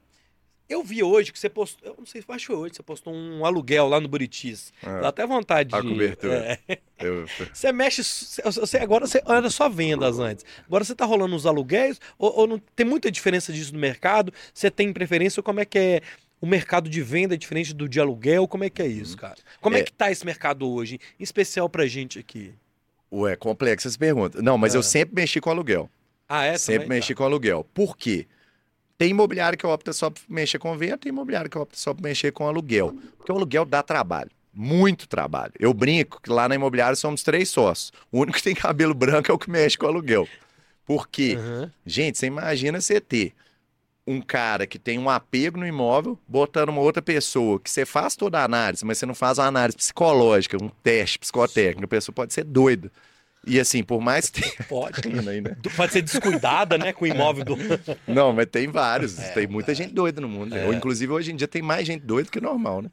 Eu vi hoje que você postou. Eu não sei se acho que foi hoje. Você postou um aluguel lá no Buritis. Ah, Dá até vontade a de. cobertura. É. Eu- (laughs) Você mexe. Você, agora você era só vendas antes. Agora você tá rolando os aluguéis? Ou, ou não tem muita diferença disso no mercado? Você tem preferência? Ou como é que é o mercado de venda é diferente do de aluguel? Como é que é isso, cara? Como é, É. que tá esse mercado hoje? Em especial pra gente aqui. Ué, complexa essa pergunta. Não, mas Ah. eu sempre mexi com aluguel. Ah, é? sempre também? mexi com aluguel. Por quê? Tem imobiliário que opta só por mexer com venda, tem imobiliário que opta só por mexer com aluguel. Porque o aluguel dá trabalho. Muito trabalho. Eu brinco que lá na imobiliária somos três sócios. O único que tem cabelo (laughs) branco é o que mexe com aluguel. Por quê? Aham. Gente, você imagina você ter um cara que tem um apego no imóvel, botando uma outra pessoa que você faz toda a análise, mas você não faz uma análise psicológica, um teste psicotécnico, a pessoa pode ser doida. E assim, por mais que tenha... Pode. (laughs) aí, né? Pode ser descuidada, né? Com o imóvel do. (laughs) Não, mas tem vários. É, tem muita gente doida no mundo. né? É. Ou, inclusive, hoje em dia tem mais gente doida que normal, né?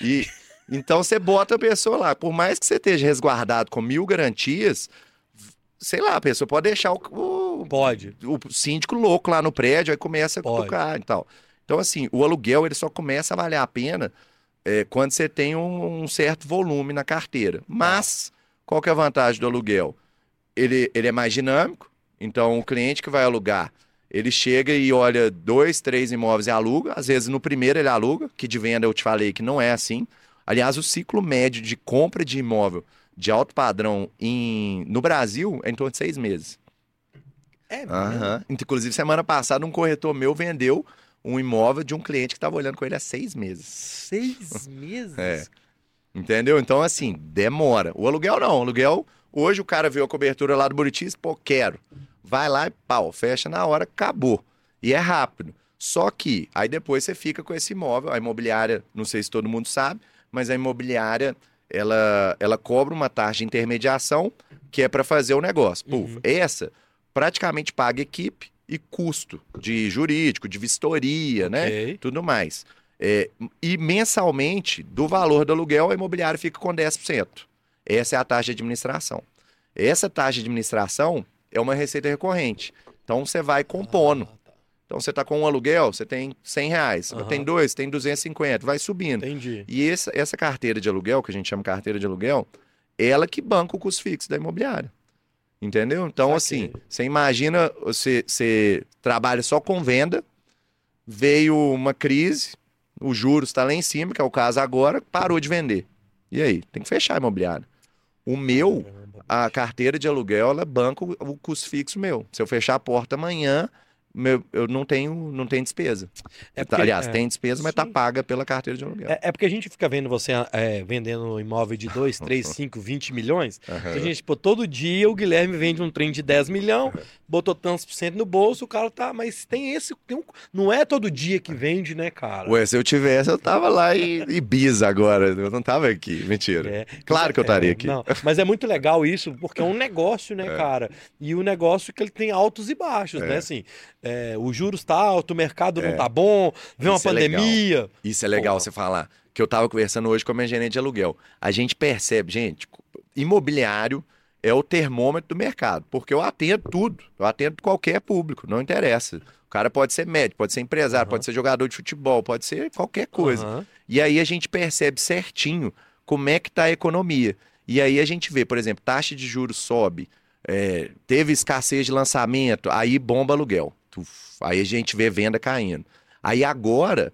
E então você bota a pessoa lá. Por mais que você esteja resguardado com mil garantias, sei lá, a pessoa pode deixar o, o, Pode. o síndico louco lá no prédio, aí começa a Pode. tocar e tal. Então, assim, o aluguel ele só começa a valer a pena é, quando você tem um, um certo volume na carteira. Mas, qual que é a vantagem do aluguel? Ele, ele é mais dinâmico, então o cliente que vai alugar, ele chega e olha dois, três imóveis e aluga. Às vezes no primeiro ele aluga, que de venda eu te falei que não é assim. Aliás, o ciclo médio de compra de imóvel de alto padrão em, no Brasil é em torno de seis meses. É, Aham. Inclusive, semana passada, um corretor meu vendeu um imóvel de um cliente que estava olhando com ele há seis meses. Seis meses? (laughs) É. Entendeu? Então, assim, demora. O aluguel não. O aluguel, hoje o cara viu a cobertura lá do Buritis, pô, quero. Vai lá e pau, fecha na hora, acabou. E é rápido. Só que, aí depois você fica com esse imóvel, a imobiliária, não sei se todo mundo sabe, mas a imobiliária, ela, ela cobra uma taxa de intermediação que é para fazer o negócio. Pô, Uhum. essa praticamente paga equipe e custo de jurídico, de vistoria, né? Ok. tudo mais. É, e mensalmente, do valor do aluguel, a imobiliária fica com 10%. Essa é a taxa de administração. Essa taxa de administração é uma receita recorrente. Então você vai compondo. Ah, tá. Então você está com um aluguel, você tem 100 reais. Aham. Tem dois, tem 250, vai subindo. Entendi. E essa, essa carteira de aluguel, que a gente chama carteira de aluguel, ela que banca o custo fixo da imobiliária. Entendeu? Então, assim, você imagina, você, você trabalha só com venda, veio uma crise, o juros está lá em cima, que é o caso agora, parou de vender. E aí? Tem que fechar a imobiliária. O meu, a carteira de aluguel, ela banca o custo fixo meu. Se eu fechar a porta amanhã, meu- eu não tenho, não tenho despesa. É Tá, porque- Aliás, é. tem despesa, mas tá Sim. paga pela carteira de aluguel. É, é porque a gente fica vendo você é, vendendo imóvel de 2, 3, 5, 20 milhões. Aham. Então, gente, pô, todo dia o Guilherme vende um trem de 10 milhões, (laughs) botou tantos por cento no bolso, o cara tá. Mas tem esse. tem um- não é todo dia que vende, né, cara? Ué, se eu tivesse, eu tava lá em Ibiza agora. Eu não tava aqui. Mentira. É. Claro que eu estaria É, aqui. Não, mas é muito legal isso, porque é um (laughs) negócio, né, cara? E o negócio que ele tem altos e baixos, né? É. Assim, é, o juros tá alto, o mercado não tá bom, vem uma é legal. pandemia. Isso é legal Pô. você falar. Que eu tava conversando hoje com a minha gerente de aluguel. A gente percebe, gente, imobiliário é o termômetro do mercado. Porque eu atendo tudo. Eu atendo qualquer público, não interessa. O cara pode ser médico, pode ser empresário, Aham. pode ser jogador de futebol, pode ser qualquer coisa. Aham. E aí a gente percebe certinho como é que está a economia. E aí a gente vê, por exemplo, taxa de juros sobe, é, teve escassez de lançamento, aí bomba aluguel. Aí a gente vê venda caindo. Aí agora,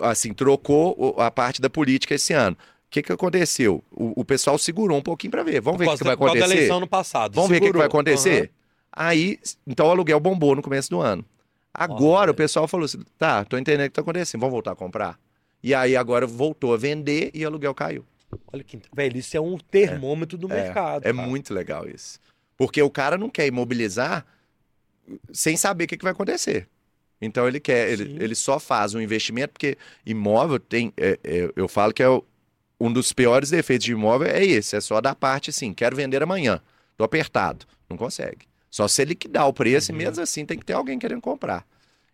assim, trocou a parte da política esse ano. O que, que aconteceu? O, o pessoal segurou um pouquinho para ver. Vamos ver o que, que vai causa da acontecer? eleição no passado. Vamos ver o que, que vai Segurou. acontecer? Aham. Aí, então o aluguel bombou no começo do ano. Agora Olha. o pessoal falou assim: tá, tô entendendo o que tá acontecendo, vamos voltar a comprar. E aí agora voltou a vender e o aluguel caiu. Olha que. Velho, isso é um termômetro do mercado. É cara. muito legal isso. Porque o cara não quer imobilizar sem saber o que, que vai acontecer. Então ele quer, ele, ele só faz um investimento, porque imóvel tem. é- é- eu falo que é o- um dos piores defeitos de imóvel é esse, é só da parte assim, quero vender amanhã, tô apertado. Não consegue. Só se ele liquidar o preço Uhum. e mesmo assim tem que ter alguém querendo comprar.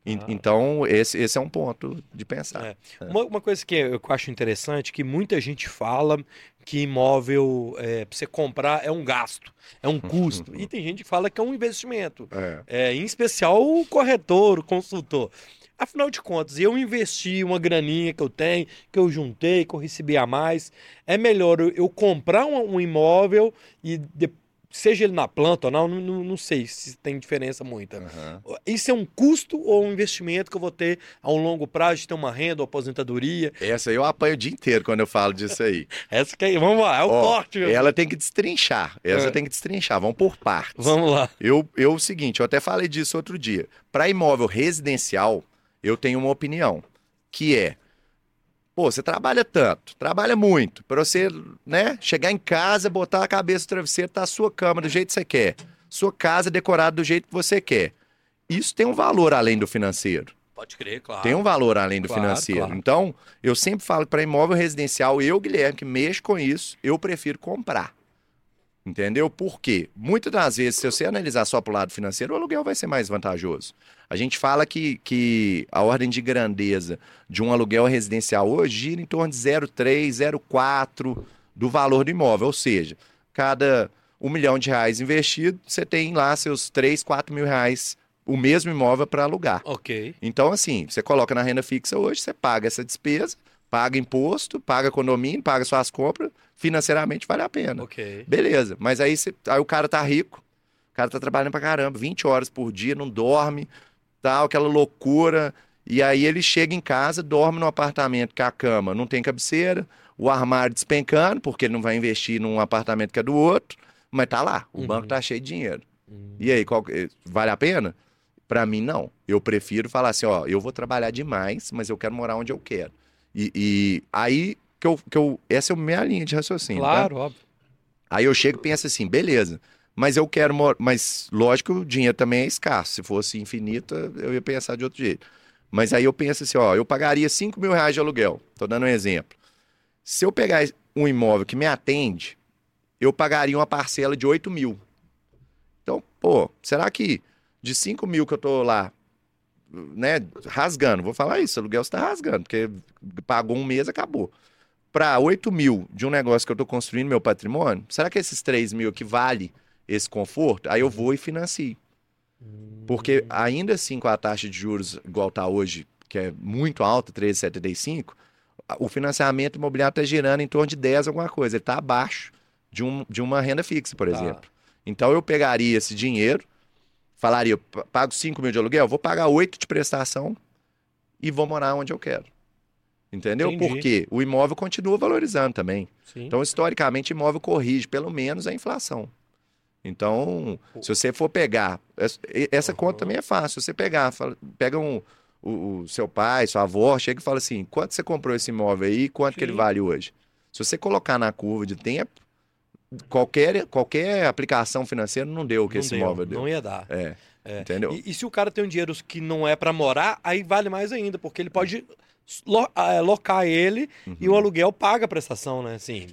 Ah. Então, esse, esse é um ponto de pensar. É. Uma, uma coisa que eu acho interessante que muita gente fala que imóvel é, para você comprar é um gasto, é um custo. e (laughs) tem gente que fala que é um investimento. É. É, em especial o corretor, o consultor. Afinal de contas, eu investi uma graninha que eu tenho, que eu juntei, que eu recebi a mais. É melhor eu, comprar um, um imóvel e de- seja ele na planta ou não, não, não- sei se tem diferença muita. Aham. Isso é um custo ou um investimento que eu vou ter a um longo prazo de ter uma renda ou aposentadoria? Essa aí eu apanho o dia inteiro quando eu falo disso aí. (laughs) Essa que é, vamos lá, é o Ó, corte. Ela tem que destrinchar. Essa É. tem que destrinchar. Vamos por partes. Vamos lá. Eu, eu, o seguinte, eu até falei disso outro dia. Para imóvel residencial, eu tenho uma opinião, que é, pô, você trabalha tanto, trabalha muito, para você, né, chegar em casa, botar a cabeça no travesseiro, tá a sua cama do jeito que você quer, sua casa decorada do jeito que você quer. Isso tem um valor além do financeiro. Pode crer, claro. Tem um valor além do Claro, financeiro. claro. Então, eu sempre falo para imóvel residencial, eu, Guilherme, que mexo com isso, eu prefiro comprar. Entendeu? Por quê? Muitas das vezes, se você analisar só para o lado financeiro, o aluguel vai ser mais vantajoso. A gente fala que, que a ordem de grandeza de um aluguel residencial hoje gira em torno de 0,3, 0,4 do valor do imóvel. Ou seja, cada um milhão de reais investido, você tem lá seus 3, 4 mil reais, o mesmo imóvel para alugar. Ok. Então, assim, você coloca na renda fixa hoje, você paga essa despesa, paga imposto, paga condomínio, paga suas compras, financeiramente vale a pena. Ok. Beleza, mas aí, você- aí o cara tá rico, o cara tá trabalhando pra caramba, 20 horas por dia, não dorme, tal, aquela loucura. E aí ele chega em casa, dorme no apartamento que a cama não tem cabeceira, o armário despencando, porque ele não vai investir num apartamento que é do outro, mas tá lá, o Uhum. banco tá cheio de dinheiro. Hum. E aí, qual- vale a pena? Pra mim, não. Eu prefiro falar assim, ó, eu vou trabalhar demais, mas eu quero morar onde eu quero. E, e aí que eu, que eu. Essa é a minha linha de raciocínio. tá? Claro, óbvio. Aí eu chego e penso assim, beleza. Mas eu quero. Mas lógico o dinheiro também é escasso. Se fosse infinito, eu ia pensar de outro jeito. Mas aí eu penso assim, ó, eu pagaria 5 mil reais de aluguel. Tô dando um exemplo. Se eu pegar um imóvel que me atende, eu pagaria uma parcela de 8 mil. Então, pô, será que de 5 mil que eu tô lá, né, rasgando, vou falar isso, aluguel você tá rasgando, porque pagou um mês, acabou. Para 8 mil de um negócio que eu tô construindo meu patrimônio, será que esses 3 mil que vale esse conforto? Aí eu vou e financio. Porque ainda assim, com a taxa de juros igual tá hoje, que é muito alta, 13,75, o financiamento imobiliário está girando em torno de 10 alguma coisa. Ele está abaixo de, um, de uma renda fixa, por Tá. exemplo. Então eu pegaria esse dinheiro, falaria, eu pa- pago 5 mil de aluguel, vou pagar 8 de prestação e vou morar onde eu quero. Entendeu? Entendi. Porque o imóvel continua valorizando também. Sim. Então, historicamente, imóvel corrige pelo menos a inflação. Então, se você for pegar, essa- essa conta também é fácil. Você pegar, fala- pega um, o, o seu pai, sua avó, chega e fala assim: quanto você comprou esse imóvel aí, quanto que ele Sim. vale hoje? Se você colocar na curva de tempo, qualquer, qualquer aplicação financeira não deu o que não esse deu, imóvel deu. Não ia dar. É, É. entendeu? E, e se o cara tem um dinheiro que não é pra morar, aí vale mais ainda, porque ele pode lo- ah, locar ele e o aluguel paga a prestação, né? Assim,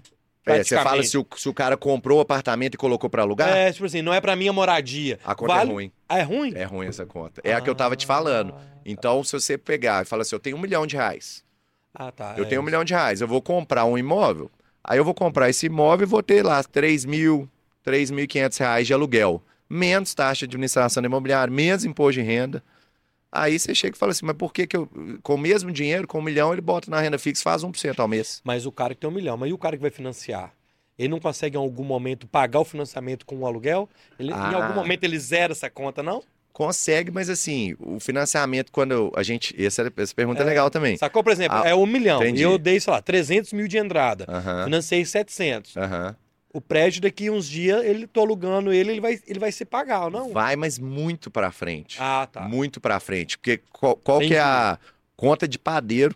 Uhum. É, você fala se o, se o cara comprou o apartamento e colocou para alugar, É, tipo assim, não é pra minha moradia. a conta vale... é ruim. Ah, é ruim? É ruim essa conta. É a que eu tava te falando. Então, se você pegar e falar assim, eu tenho um milhão de reais. Ah, tá. Eu é. tenho um milhão de reais, eu vou comprar um imóvel. Aí eu vou comprar esse imóvel e vou ter lá 3 mil, 3.500 reais de aluguel. Menos taxa de administração imobiliária, menos imposto de renda. Aí você chega e fala assim, mas por que que eu, com o mesmo dinheiro, com um milhão, ele bota na renda fixa e faz 1% ao mês? Mas o cara que tem um milhão, mas e o cara que vai financiar? Ele não consegue em algum momento pagar o financiamento com o aluguel? Ele, Em Ah. algum momento ele zera essa conta, não? Consegue, mas assim, o financiamento, quando a gente. Essa, essa pergunta é, legal também. Sacou, por exemplo, Ah, é um milhão. entendi. E eu dei, sei lá, 300 mil de entrada. Aham, Financei 700. aham. O prédio, daqui uns dias, ele tô alugando ele, ele vai, ele vai ser pagar, ou não? Vai, mas muito pra frente. Ah, tá. Muito pra frente. Porque qual, qual que é a conta de padeiro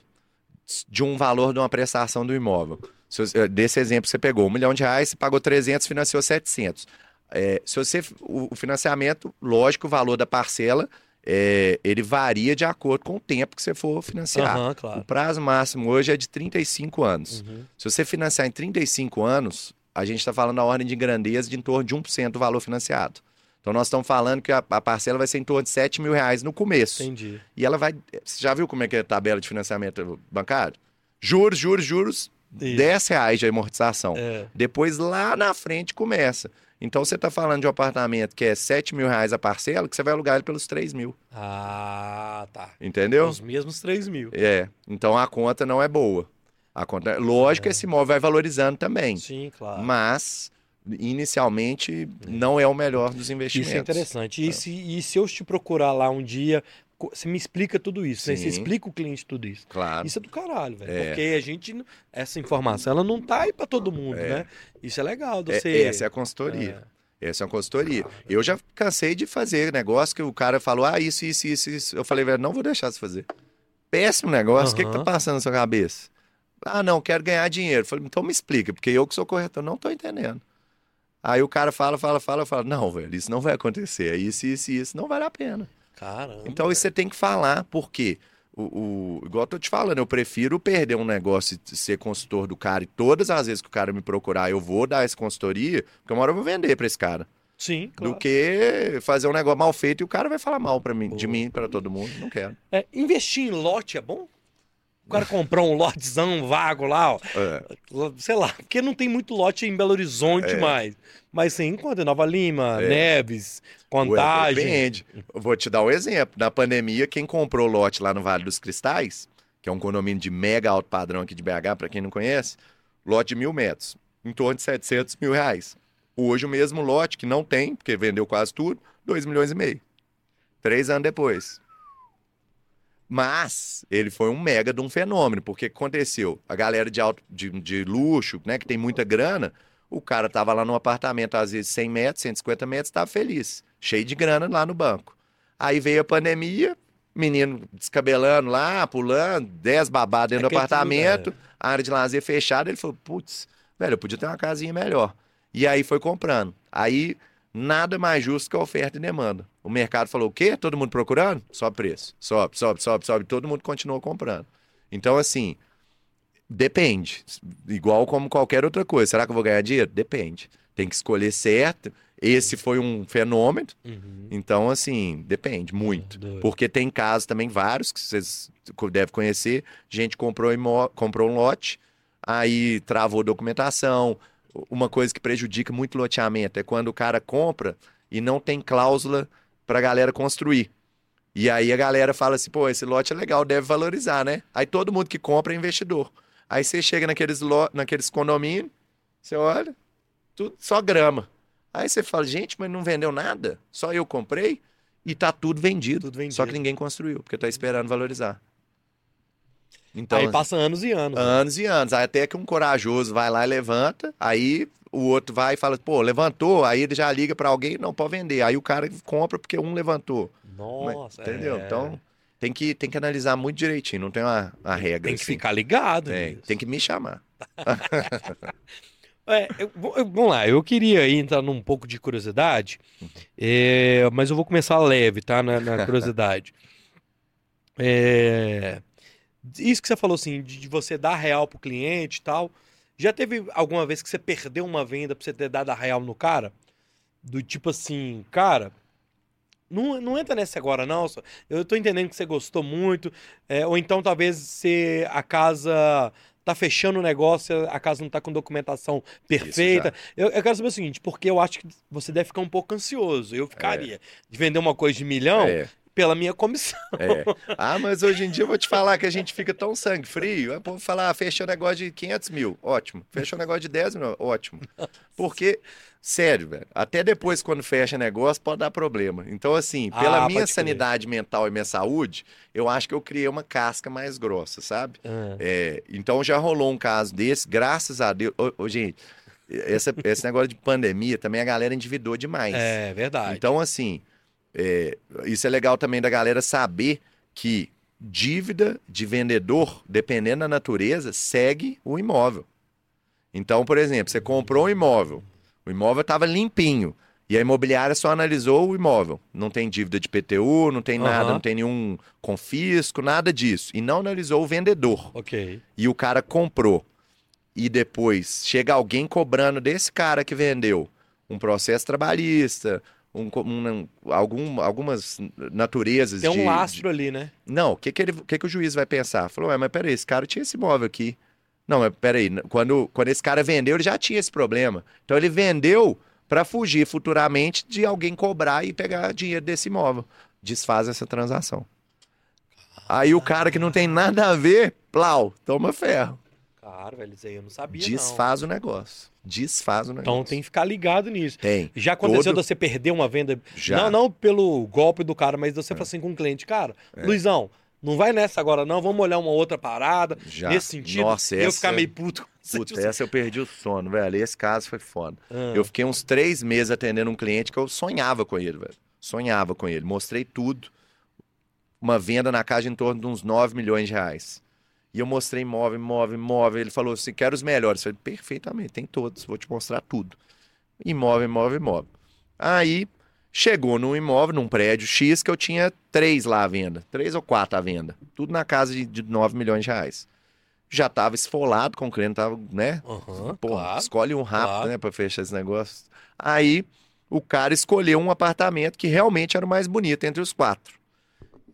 de um valor de uma prestação do imóvel? Se desse exemplo que você pegou, um milhão de reais, você pagou 300, financiou 700. É, se você, o, o financiamento, lógico, o valor da parcela, é, ele varia de acordo com o tempo que você for financiar. O claro. prazo máximo hoje é de 35 anos. Uhum. Se você financiar em 35 anos, a gente está falando na ordem de grandeza de em torno de 1% do valor financiado. Então nós estamos falando que a, a parcela vai ser em torno de 7 mil reais no começo. Entendi. E ela vai. Você já viu como é que é a tabela de financiamento bancário? Juros, juros, juros, Isso. 10 reais de amortização. É. Depois lá na frente começa. Então você está falando de um apartamento que é 7 mil reais a parcela, que você vai alugar ele pelos 3 mil. Ah, tá. Entendeu? Os mesmos 3 mil. É. Então a conta não é boa. A conta, lógico que esse imóvel vai valorizando também. Sim, claro. Mas, inicialmente, não é o melhor dos investimentos. Isso é interessante. E se, e se eu te procurar lá um dia, você me explica tudo isso, né? Você explica o cliente tudo isso. Claro. Isso é do caralho, velho. É. Porque a gente, essa informação, ela não tá aí pra todo mundo, né? Isso é legal, É- você... essa é a consultoria. Essa é uma consultoria. Eu já cansei de fazer negócio que o cara falou, ah, isso, isso, isso, isso. Eu falei, velho, não vou deixar você fazer. Péssimo negócio, o que, que tá passando na sua cabeça? Ah, não, quero ganhar dinheiro. Eu falei, então me explica, porque eu que sou corretor, não tô entendendo. Aí o cara fala, fala, fala, fala, não, velho, isso não vai acontecer. É isso, isso, isso, não vale a pena. Caramba. Então isso você tem que falar, porque o, o, igual eu tô te falando, eu prefiro perder um negócio e ser consultor do cara e todas as vezes que o cara me procurar eu vou dar essa consultoria, porque uma hora eu vou vender pra esse cara. Sim, claro. Do que fazer um negócio mal feito e o cara vai falar mal para mim, de Pô. mim para todo mundo. Não quero. É, investir em lote é bom? O cara comprou um lotezão vago lá, ó. É, Sei lá, porque não tem muito lote em Belo Horizonte É. mais. Mas você encontra em Nova Lima, É. Neves, ué, Contagem. Depende. Eu vou te dar um exemplo. Na pandemia, quem comprou lote lá no Vale dos Cristais, que é um condomínio de mega alto padrão aqui de BH, para quem não conhece, lote de mil metros, em torno de 700 mil reais. Hoje o mesmo lote, que não tem, porque vendeu quase tudo, 2 milhões e meio. Três anos depois. Mas ele foi um mega de um fenômeno, porque o que aconteceu? A galera de, alto, de, de luxo, né, que tem muita grana, o cara tava lá num apartamento, às vezes 100 metros, 150 metros, tava feliz, cheio de grana lá no banco. Aí veio a pandemia, menino descabelando lá, pulando, 10 babados dentro É do é tudo, apartamento, a área de lazer fechada, ele falou, putz, velho, eu podia ter uma casinha melhor. E aí foi comprando. Aí nada mais justo que a oferta e demanda. O mercado falou o quê? Todo mundo procurando? Sobe preço. Sobe, sobe, sobe, sobe. Todo mundo continuou comprando. Então, assim, depende. Igual como qualquer outra coisa. Será que eu vou ganhar dinheiro? Depende. Tem que escolher certo. Esse foi um fenômeno. Uhum. Então, assim, depende muito. Doido. Porque tem casos também vários que vocês devem conhecer. Gente comprou, comprou um lote, aí travou documentação. Uma coisa que prejudica muito o loteamento é quando o cara compra e não tem cláusula pra galera construir. E aí a galera fala assim, pô, esse lote é legal, deve valorizar, né? Aí todo mundo que compra é investidor. Aí você chega naqueles, lo... naqueles condomínios, você olha, tudo, só grama. Aí você fala, gente, mas não vendeu nada? Só eu comprei? E tá tudo vendido. Tudo vendido. Só que ninguém construiu, porque tá esperando valorizar. Então, Aí passa anos e anos. né? anos e anos. Aí até que um corajoso vai lá e levanta, aí o outro vai e fala, pô, levantou, aí ele já liga pra alguém, não, pode vender. Aí o cara compra porque um levantou. Mas- Nossa, entendeu? é. Então, tem que, tem que analisar muito direitinho, não tem uma, uma regra. tem que assim. ficar ligado. Tem, tem que me chamar. (laughs) É, eu- eu- vamos lá, eu queria entrar num pouco de curiosidade, Uhum. é, mas eu vou começar leve, tá? Na, na curiosidade. (laughs) É, isso que você falou assim, de, de você dar real pro cliente e tal. Já teve alguma vez que você perdeu uma venda pra você ter dado a real no cara? Do tipo assim, cara, não, não entra nessa agora, não. só- Eu tô entendendo que você gostou muito. é, ou então talvez você, a casa tá fechando o negócio, a casa não tá com documentação perfeita. Eu, eu quero saber o seguinte, porque eu acho que você deve ficar um pouco ansioso. Eu ficaria de vender uma coisa de milhão É, pela minha comissão. é. Ah, mas hoje em dia eu vou te falar que a gente fica tão sangue frio. O povo fala, ah, fechou negócio de 500 mil, ótimo. Fechou negócio de 10 mil, ótimo. Porque, sério, velho, até depois quando fecha negócio pode dar problema. Então, assim, Ah, pela pode minha crer. sanidade mental e minha saúde, eu acho que eu criei uma casca mais grossa, sabe? Ah, É, então já rolou um caso desse, graças a Deus. Ô, ô, gente, essa- esse negócio de pandemia também a galera endividou demais. É verdade. Então, assim, é, isso é legal também da galera saber que dívida de vendedor, dependendo da natureza, segue o imóvel. Então, por exemplo, você comprou um imóvel, o imóvel estava limpinho. E a imobiliária só analisou o imóvel. Não tem dívida de PTU, não tem nada, Aham. não tem nenhum confisco, nada disso. E não analisou o vendedor ok. e o cara comprou e depois chega alguém cobrando desse cara que vendeu um processo trabalhista, um, um- algum, algumas naturezas Tem um de, lastro ali, né? de- Não, o que que, ele, que que o juiz vai pensar? Falou, ué, mas peraí, esse cara tinha esse imóvel aqui. Não, mas peraí, quando, quando esse cara vendeu, ele já tinha esse problema. Então ele vendeu para fugir futuramente de alguém cobrar e pegar dinheiro desse imóvel. Desfaz essa transação. Aí o cara que não tem nada a ver, plau, toma ferro. Cara, velho, isso aí eu não sabia, não. Desfaz o negócio. Desfaz o negócio. Então tem que ficar ligado nisso. Tem. Já aconteceu Todo- de você perder uma venda? Já. Não, não pelo golpe do cara, mas você falar assim com um cliente, cara, Luizão, não vai nessa agora não, vamos olhar uma outra parada, Já. nesse sentido. Nossa, e eu essa- ficar meio puto. Puta, tipo assim, essa eu perdi o sono, velho. Esse caso foi foda. ah, Eu fiquei uns três meses atendendo um cliente que eu sonhava com ele, velho. Sonhava com ele. Mostrei tudo. Uma venda na casa em torno de uns 9 milhões de reais. E eu mostrei imóvel, imóvel, imóvel. Ele falou assim: quero os melhores. Eu falei, perfeitamente, tem todos, vou te mostrar tudo. Imóvel, imóvel, imóvel. Aí chegou num imóvel, num prédio X, que eu tinha três lá à venda. Três ou quatro à venda. Tudo na casa de, de 9 milhões de reais. Já tava esfolado com o cliente, tava, né? Pô, claro. escolhe um rápido, claro. né, pra fechar esse negócio. Aí o cara escolheu um apartamento que realmente era o mais bonito entre os quatro.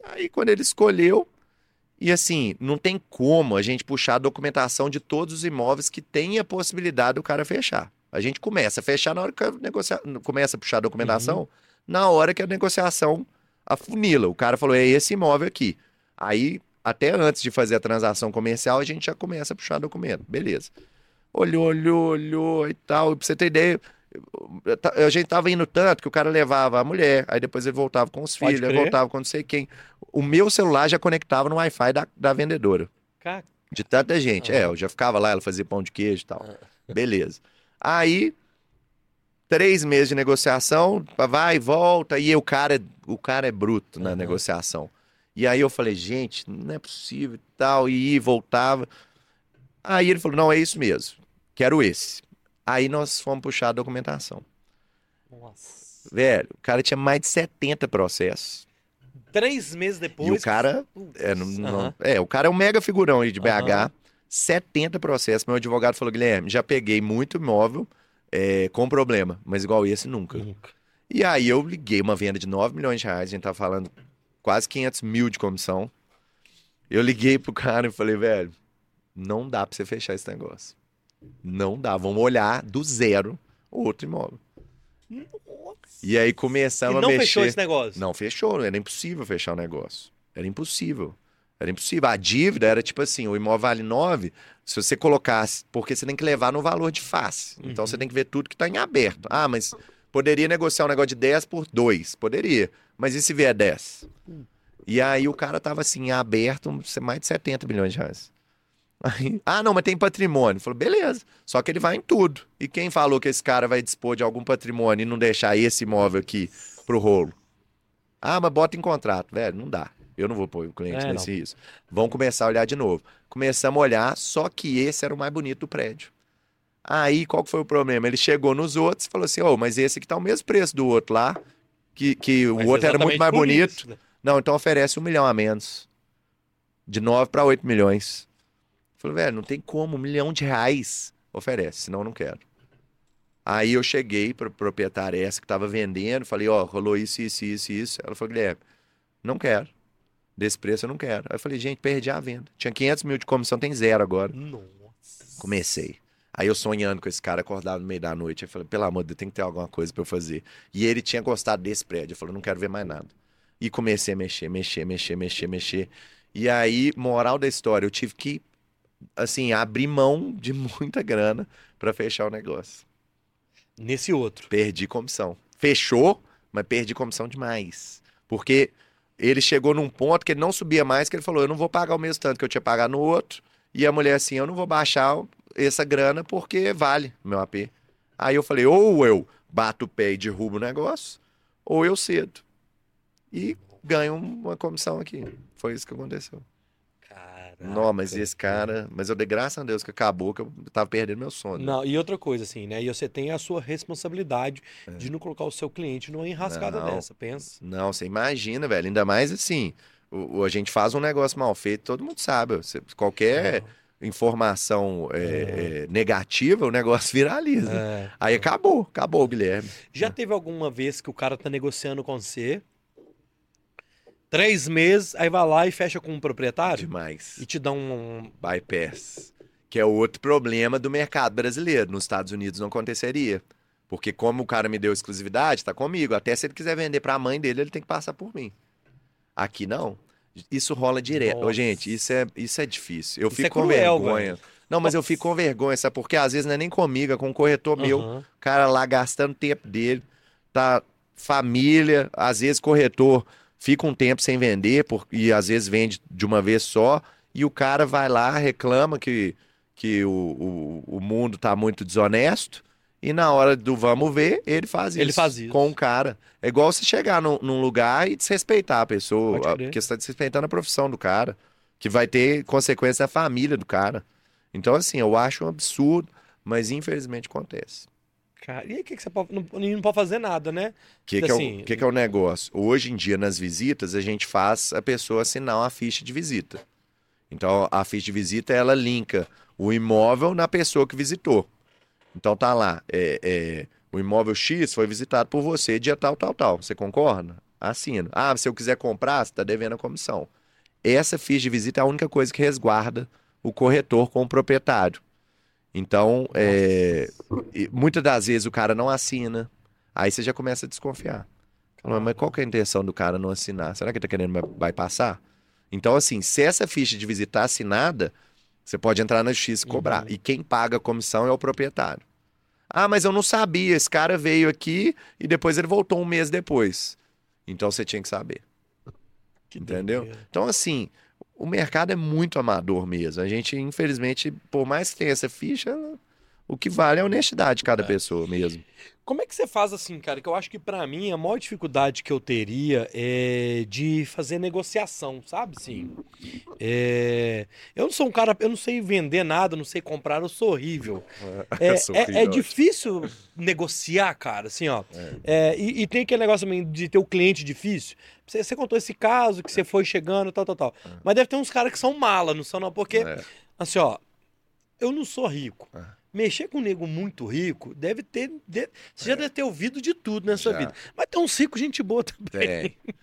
Aí quando ele escolheu, e assim, não tem como a gente puxar a documentação de todos os imóveis que tem a possibilidade do cara fechar. A gente começa a fechar na hora que a negocia... começa a puxar a documentação, Uhum. na hora que a negociação afunila. O cara falou, é esse imóvel aqui. Aí, até antes de fazer a transação comercial, a gente já começa a puxar documento. Beleza. Olhou, olhou, olhou e tal. E pra você ter ideia, a gente tava indo tanto que o cara levava a mulher, aí depois ele voltava com os Pode filhos, crer. voltava com não sei quem. O meu celular já conectava no Wi-Fi da, da vendedora. Cara, De tanta gente. Ah. É, eu já ficava lá, ela fazia pão de queijo e tal. Beleza. Aí, três meses de negociação, vai e volta, e o cara, o cara é bruto na Aham. negociação. E aí eu falei, gente, não é possível e tal, e voltava. Aí ele falou, não, é isso mesmo, quero esse. Aí nós fomos puxar a documentação. nossa. Velho, o cara tinha mais de 70 processos. Três meses depois. e o cara É, não- é, o cara é um mega figurão aí de BH. Aham. 70 processos. Meu advogado falou, Guilherme, já peguei muito imóvel é, com problema, mas igual esse nunca. Nunca. E aí eu liguei uma venda de 9 milhões de reais, a gente tá falando quase 500 mil de comissão. Eu liguei pro cara e falei, velho, não dá pra você fechar esse negócio. Não dá, vamos olhar do zero outro imóvel. E aí E começamos não a mexer. fechou esse negócio. Não fechou, era impossível fechar o negócio. Era impossível. Era impossível. A dívida era tipo assim: o imóvel vale 9, se você colocasse, porque você tem que levar no valor de face. Então Uhum. você tem que ver tudo que está em aberto. Ah, mas poderia negociar um negócio de 10 por 2. Poderia. Mas e se vier 10? E aí o cara tava assim, aberto, mais de 70 milhões de reais. Aí, ah, não, mas tem patrimônio. Falou, beleza. Só que ele vai em tudo. E quem falou que esse cara vai dispor de algum patrimônio e não deixar esse imóvel aqui pro rolo? Ah, mas bota em contrato. Velho, não dá. Eu não vou pôr o cliente É, nesse risco. Vamos começar a olhar de novo. Começamos a olhar, só que esse era o mais bonito do prédio. Aí, qual que foi o problema? Ele chegou nos outros e falou assim, ô, mas esse aqui tá o mesmo preço do outro lá, que, que o Mas outro era muito mais bonito. isso, né? Não, então oferece um milhão a menos. De 9 para 8 milhões. Falei, velho, não tem como, um milhão de reais. Oferece, senão eu não quero. Aí eu cheguei para proprietária essa que estava vendendo, falei, ó, rolou isso, isso, isso, isso. Ela falou, Guilherme, não quero. Desse preço eu não quero. Aí eu falei, gente, perdi a venda. Tinha 500 mil de comissão, tem zero agora. Nossa. Comecei. Aí eu sonhando com esse cara acordado no meio da noite. Eu falei, pelo amor de Deus, tem que ter alguma coisa pra eu fazer. E ele tinha gostado desse prédio. Eu falei, não quero ver mais nada. E comecei a mexer, mexer, mexer, mexer, mexer. E aí, moral da história, eu tive que, assim, abrir mão de muita grana pra fechar o negócio. Nesse outro. Perdi comissão. Fechou, mas perdi comissão demais. Porque ele chegou num ponto que ele não subia mais, que ele falou, eu não vou pagar o mesmo tanto que eu tinha pagado no outro. E a mulher assim, eu não vou baixar essa grana porque vale o meu AP. Aí eu falei, ou eu bato o pé e derrubo o negócio, ou eu cedo. E ganho uma comissão aqui. Foi isso que aconteceu. Caraca. Não, mas esse cara... Mas eu dei graças a Deus que acabou, que eu tava perdendo meu sono. Não, e outra coisa, assim, né? E você tem a sua responsabilidade de não colocar o seu cliente numa enrascada É. Não. dessa, pensa. Não, você imagina, velho. Ainda mais assim, o, a gente faz um negócio mal feito, todo mundo sabe. Você- qualquer informação é, é, negativa, o negócio (laughs) viraliza. É. Aí acabou, acabou, Guilherme. Já teve alguma vez que o cara tá negociando com você, três meses, aí vai lá e fecha com um proprietário Demais. e te dá um. Bypass. Que é outro problema do mercado brasileiro. Nos Estados Unidos não aconteceria. Porque como o cara me deu exclusividade, tá comigo. Até se ele quiser vender pra mãe dele, ele tem que passar por mim. Aqui não. Isso rola direto. Ô, Nossa. gente, isso é, isso é difícil. Eu Isso fico é com cruel, vergonha. velho. Não, mas eu fico com vergonha, sabe? Porque às vezes não é nem comigo, é com um corretor meu. O cara lá gastando tempo dele, tá família, às vezes corretor fica um tempo sem vender por, e às vezes vende de uma vez só, e o cara vai lá, reclama que, que o, o, o mundo tá muito desonesto, e na hora do vamos ver, ele faz isso. Ele faz isso. Com o cara. É igual você chegar num, num lugar e desrespeitar a pessoa, crer. porque você tá desrespeitando a profissão do cara, que vai ter consequência na família do cara. Então, assim, eu acho um absurdo, mas infelizmente acontece. Cara, e aí o que, que você pode. Não, não pode fazer nada, né? O que, que, é Assim, o, que, que é o negócio? Hoje em dia, nas visitas, a gente faz a pessoa assinar uma ficha de visita. Então, a ficha de visita, ela linka o imóvel na pessoa que visitou. Então, tá lá, é, é, o imóvel X foi visitado por você dia tal, tal, tal. Você concorda? Assina. Ah, se eu quiser comprar, você está devendo a comissão. Essa ficha de visita é a única coisa que resguarda o corretor com o proprietário. Então, é, muitas das vezes o cara não assina, aí você já começa a desconfiar. Fala, mas qual que é a intenção do cara não assinar? Será que ele tá querendo vai- bypassar? Então, assim, se essa ficha de visita é assinada, você pode entrar na justiça e cobrar. Uhum. E quem paga a comissão é o proprietário. Ah, mas eu não sabia, esse cara veio aqui e depois ele voltou um mês depois. Então você tinha que saber. Que Entendeu? doideira. Então, assim, o mercado é muito amador mesmo. A gente, infelizmente, por mais que tenha essa ficha, o que vale é a honestidade de cada pessoa mesmo. Como é que você faz assim, cara? Que eu acho que pra mim a maior dificuldade que eu teria é de fazer negociação, sabe? Sim. É, Eu não sou um cara, eu não sei vender nada, não sei comprar, eu sou horrível. (laughs) É, é- é difícil negociar, cara, assim, ó. É, e, e tem aquele negócio também de ter o cliente difícil. Você, você contou esse caso que você foi chegando, tal, tal, tal. Mas deve ter uns caras que são mala, não são não, porque, É. assim, ó, eu não sou rico. É. Mexer com um nego muito rico deve ter. de- Você já deve ter ouvido de tudo nessa É. Já. vida. Mas tem uns ricos, gente boa também. Tem. (laughs)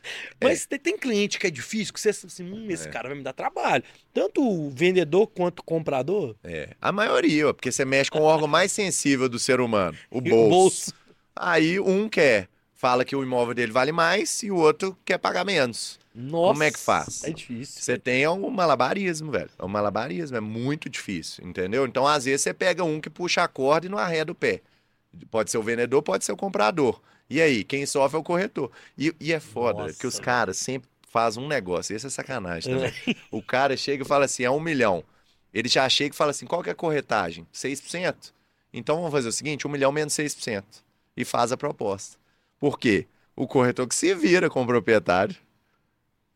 Mas tem, tem cliente que é difícil, que você assim, hum, esse É. cara vai me dar trabalho. Tanto o vendedor quanto o comprador. É. A maioria, porque você mexe com o órgão mais sensível do ser humano, o (laughs) bolso. o bolso. Aí um quer fala que o imóvel dele vale mais e o outro quer pagar menos. Nossa, Como é que faz? É difícil. Você tem um malabarismo, velho. É um malabarismo, é muito difícil, entendeu? Então, às vezes, você pega um que puxa a corda e não arreda o pé. Pode ser o vendedor, pode ser o comprador. E aí, quem sofre é o corretor. E, e é foda Nossa. que os caras sempre fazem um negócio. Esse é sacanagem também. o cara chega e fala assim, é um milhão. Ele já chega e fala assim, qual que é a corretagem? 6%? Então vamos fazer o seguinte, um milhão menos 6%. E faz a proposta. Por quê? O corretor que se vira com o proprietário.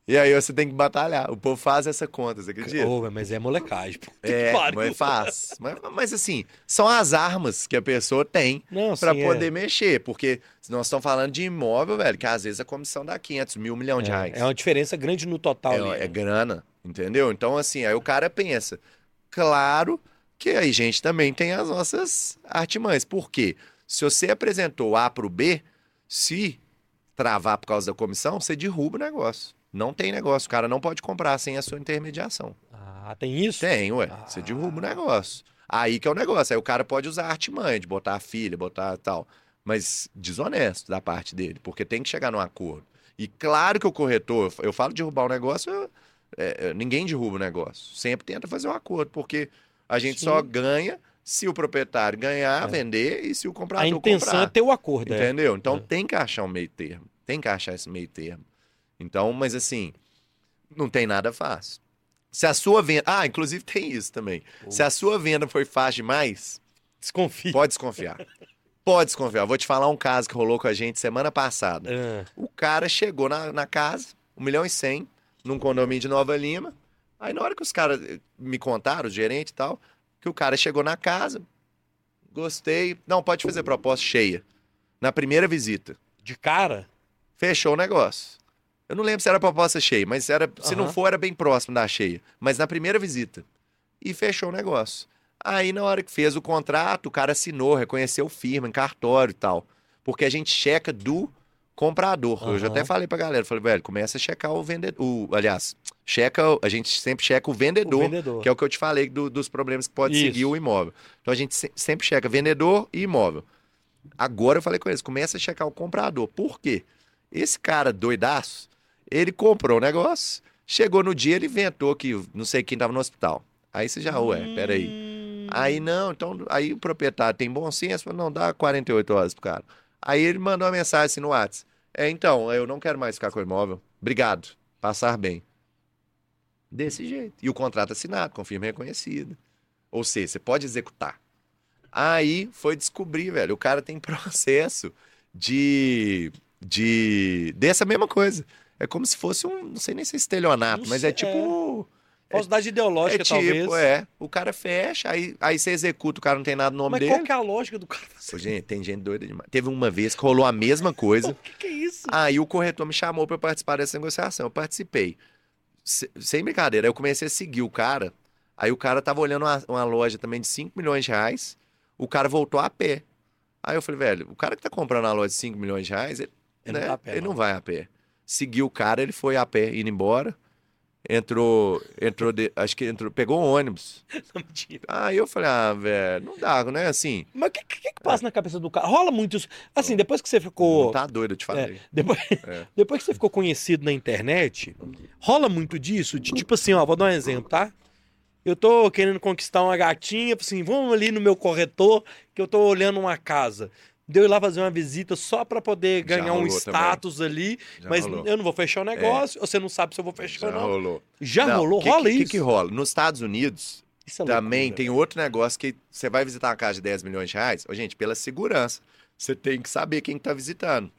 E aí você tem que batalhar. O povo faz essa conta, você acredita? Ô, mas é molecagem. Que É, mas faz. Mas, mas assim, são as armas que a pessoa tem sim, poder é. mexer. Porque nós estamos falando de imóvel, velho, que às vezes a comissão dá 500 mil, um milhão de reais. É, é uma diferença grande no total. ali, É, né? é grana, entendeu? Então, assim, aí o cara pensa. Claro que aí a gente também tem as nossas artimanhas. Por quê? Se você apresentou A pro B, se travar por causa da comissão, você derruba o negócio. Não tem negócio. O cara não pode comprar sem a sua intermediação. Ah, tem isso? Tem, ué. Você Ah. derruba o negócio. Aí que é o negócio. Aí o cara pode usar artimanha de botar a filha, botar tal. Mas desonesto da parte dele, porque tem que chegar num acordo. E claro que o corretor, eu falo de derrubar o negócio, eu- é, ninguém derruba o negócio. Sempre tenta fazer um acordo, porque a gente Sim. só ganha se o proprietário ganhar, É. vender e se o comprador A intenção comprar. é ter o acordo. é. Entendeu? Então É. tem que achar um meio termo. Tem que achar esse meio termo. Então, mas assim, não tem nada fácil. Se a sua venda. Ah, inclusive tem isso também. Se a sua venda foi fácil demais, Desconfia. pode desconfiar. pode desconfiar. Vou te falar um caso que rolou com a gente semana passada. Ah, O cara chegou na, na casa, 1 milhão e 100, num condomínio de Nova Lima. Aí na hora que os caras me contaram, o gerente e tal, que o cara chegou na casa, gostei. Não, pode fazer proposta cheia. Na primeira visita. de cara? Fechou o negócio. Eu não lembro se era proposta cheia, mas era, se não for, era bem próximo da cheia. Mas na primeira visita. E fechou o negócio. Aí, na hora que fez o contrato, o cara assinou, reconheceu firma em cartório e tal. Porque a gente checa do comprador. Eu já até falei pra galera, falei, velho, começa a checar o vendedor. O, aliás, checa, a gente sempre checa o vendedor, O vendedor. que é o que eu te falei do- dos problemas que pode Isso. seguir o imóvel. Então a gente se- sempre checa vendedor e imóvel. Agora eu falei com eles, começa a checar o comprador. Por quê? Esse cara doidaço, ele comprou o negócio, chegou no dia, ele inventou que não sei quem tava no hospital. Aí você já, ué, peraí. Hum, Aí não, então, aí o proprietário tem bom senso, não, dá 48 horas pro cara. Aí ele mandou uma mensagem assim no WhatsApp. É, então, eu não quero mais ficar com o imóvel. Obrigado. Passar bem. Desse jeito. E o contrato assinado, com firma reconhecida. Ou seja, você pode executar. Aí foi descobrir, velho, o cara tem (laughs) processo de. de. dessa mesma coisa. É como se fosse um. Não sei nem se é estelionato, Não mas é tipo. Falsidade ideológica, É tipo, talvez. é. O cara fecha, aí, aí você executa, o cara não tem nada no nome Mas dele. qual que é a lógica do cara? Pô, gente, tem gente doida demais. Teve uma vez que rolou a mesma coisa. (laughs) O que, que é isso? Aí o corretor me chamou pra eu participar dessa negociação. Eu participei. Se- sem brincadeira, eu comecei a seguir o cara. Aí o cara tava olhando uma, uma loja também de 5 milhões de reais. O cara voltou a pé. Aí eu falei, velho, o cara que tá comprando a loja de 5 milhões de reais, ele, Ele né, não tá a pé, ele não vai a pé. Seguiu o cara, ele foi a pé, indo embora. Entrou, entrou, de- acho que entrou, pegou um ônibus. (laughs) Não, mentira. Aí eu falei, ah, velho, não dá, né? Assim, Mas o que, que, que passa na cabeça do cara? Rola muito isso. Assim, depois que você ficou. não tá doido, eu te falei. É, depois, É. (laughs) depois que você ficou conhecido na internet, rola muito disso? De tipo assim, ó, vou dar um exemplo, tá? Eu tô querendo conquistar uma gatinha, assim, vamos ali no meu corretor, que eu tô olhando uma casa. Deu ir lá fazer uma visita só pra poder Já ganhar um status ali, Já mas rolou. eu não vou fechar o negócio, você não sabe se eu vou fechar Já ou não. rolou. Já Não, rolou? que- rola que, isso? que que rola? Nos Estados Unidos, é também tem outro negócio que você vai visitar uma casa de 10 milhões de reais, ô, gente, pela segurança, você tem que saber quem está visitando.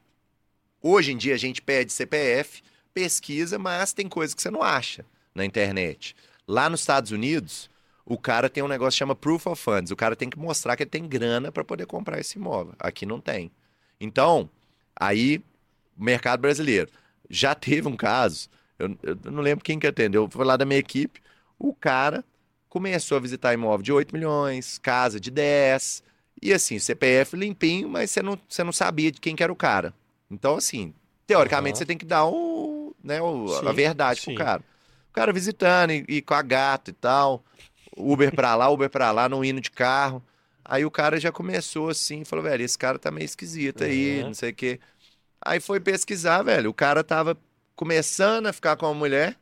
Hoje em dia a gente pede CPF, pesquisa, mas tem coisa que você não acha na internet. Lá nos Estados Unidos, o cara tem um negócio que chama Proof of Funds. O cara tem que mostrar que ele tem grana para poder comprar esse imóvel. Aqui não tem. Então, aí, mercado brasileiro. Já teve um caso, eu, eu não lembro quem que atendeu, foi lá da minha equipe, o cara começou a visitar imóvel de 8 milhões, casa de 10, e assim, CPF limpinho, mas você não, você não sabia de quem que era o cara. Então, assim, teoricamente Aham. você tem que dar o, né, o- a Sim, verdade sim. pro cara. O cara visitando e, e com a gata e tal, Uber pra lá, Uber pra lá, não indo de carro. Aí o cara já começou assim, falou, velho, esse cara tá meio esquisito aí, Uhum. não sei o quê. Aí foi pesquisar, velho. O cara tava começando a ficar com a mulher.